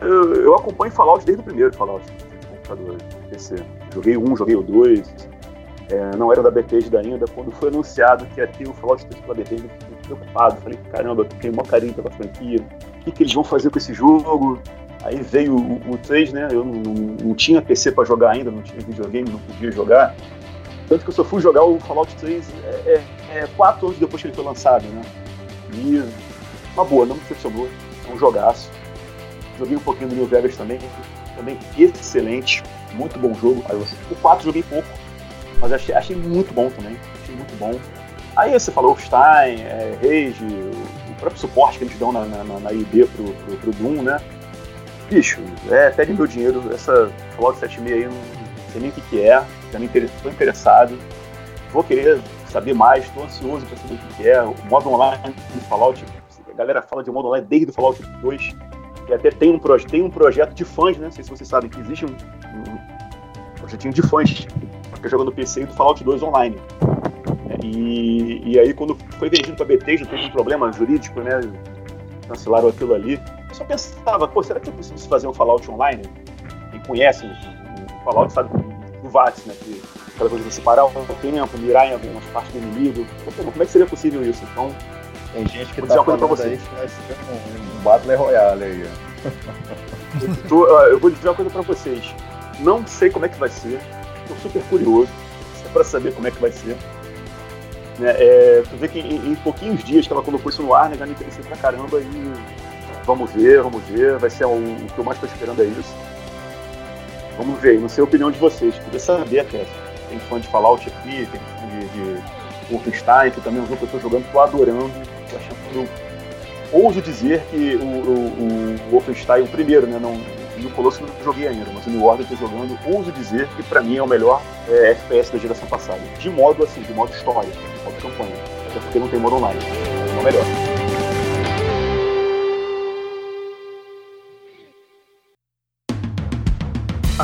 eu, eu acompanho Fallout desde o primeiro Fallout de computador, PC. Joguei um, joguei o dois. É, não era da Bethesda ainda. Quando foi anunciado que ia ter o Fallout 3 pela Bethesda, eu fiquei preocupado. Falei, caramba, eu tenho uma carinho pela franquia. O que, que eles vão fazer com esse jogo? Aí veio o, o 3, né? Eu não, não, não tinha PC para jogar ainda, não tinha videogame, não podia jogar. Tanto que eu só fui jogar o Fallout 3 é, é, é, quatro anos depois que ele foi lançado, né? E uma boa, não me decepcionou. Um jogaço. Joguei um pouquinho do New Vegas também, também excelente, muito bom jogo. O 4 joguei pouco, mas achei, achei muito bom também, achei muito bom. Aí você falou Stein, é, Rage, o próprio suporte que eles dão na, na, na IB pro, pro, pro Doom, né? bicho, é, pegue meu dinheiro, essa Fallout 76 aí, não sei nem o que, que é, já me estou interessado, vou querer saber mais, estou ansioso para saber o que, que é. O modo online do Fallout, a galera fala de modo online desde o Fallout 2, e até tem um, tem um projeto de fãs, né? Não sei se vocês sabem que existe um, um projetinho de fãs que é jogando PC do Fallout 2 online. E, e aí, quando foi vendido para BT, já teve um problema jurídico, né? Cancelaram aquilo ali só pensava, pô, será que é possível fazer um Fallout online? Quem conhece o Fallout sabe do VATS, né? Que aquela coisa de separar o tempo, mirar em algumas partes do inimigo. Pô, como é que seria possível isso? Então. Tem gente que vou tá uma coisa pra vocês. Vai ser um, um Battle Royale aí. eu vou dizer uma coisa pra vocês. Não sei como é que vai ser. Tô super curioso pra saber como é que vai ser. Né, é, tu vê que em, em, pouquinhos dias que ela colocou isso no ar, né, já me interessei pra caramba e Vamos ver, vamos ver. Vai ser um, o que eu mais estou esperando é isso. Vamos ver, não sei a opinião de vocês. Queria saber até. Tem fã de Fallout aqui, tem fã de, de Wolfenstein, que também é um jogo que eu estou jogando, estou adorando. Tô eu ouso dizer que o, o, o Wolfenstein, o primeiro, né? Não, no Colosso não joguei ainda, mas o New Order estou jogando, ouso dizer que para mim é o melhor é, FPS da geração passada. De modo assim, de modo história, de modo campanha. Até porque não tem modo online. É o melhor.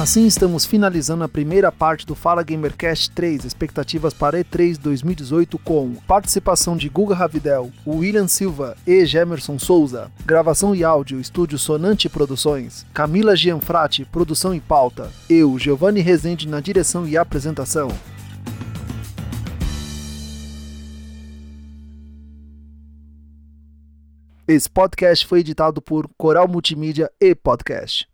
Assim estamos finalizando a primeira parte do Fala Gamercast 3, expectativas para E3 2018 com participação de Guga Ravidel, William Silva e Gemerson Souza, gravação e áudio, estúdio Sonante Produções, Camila Gianfrati, produção e pauta, eu, Giovanni Rezende na direção e apresentação. Esse podcast foi editado por Coral Multimídia e Podcast.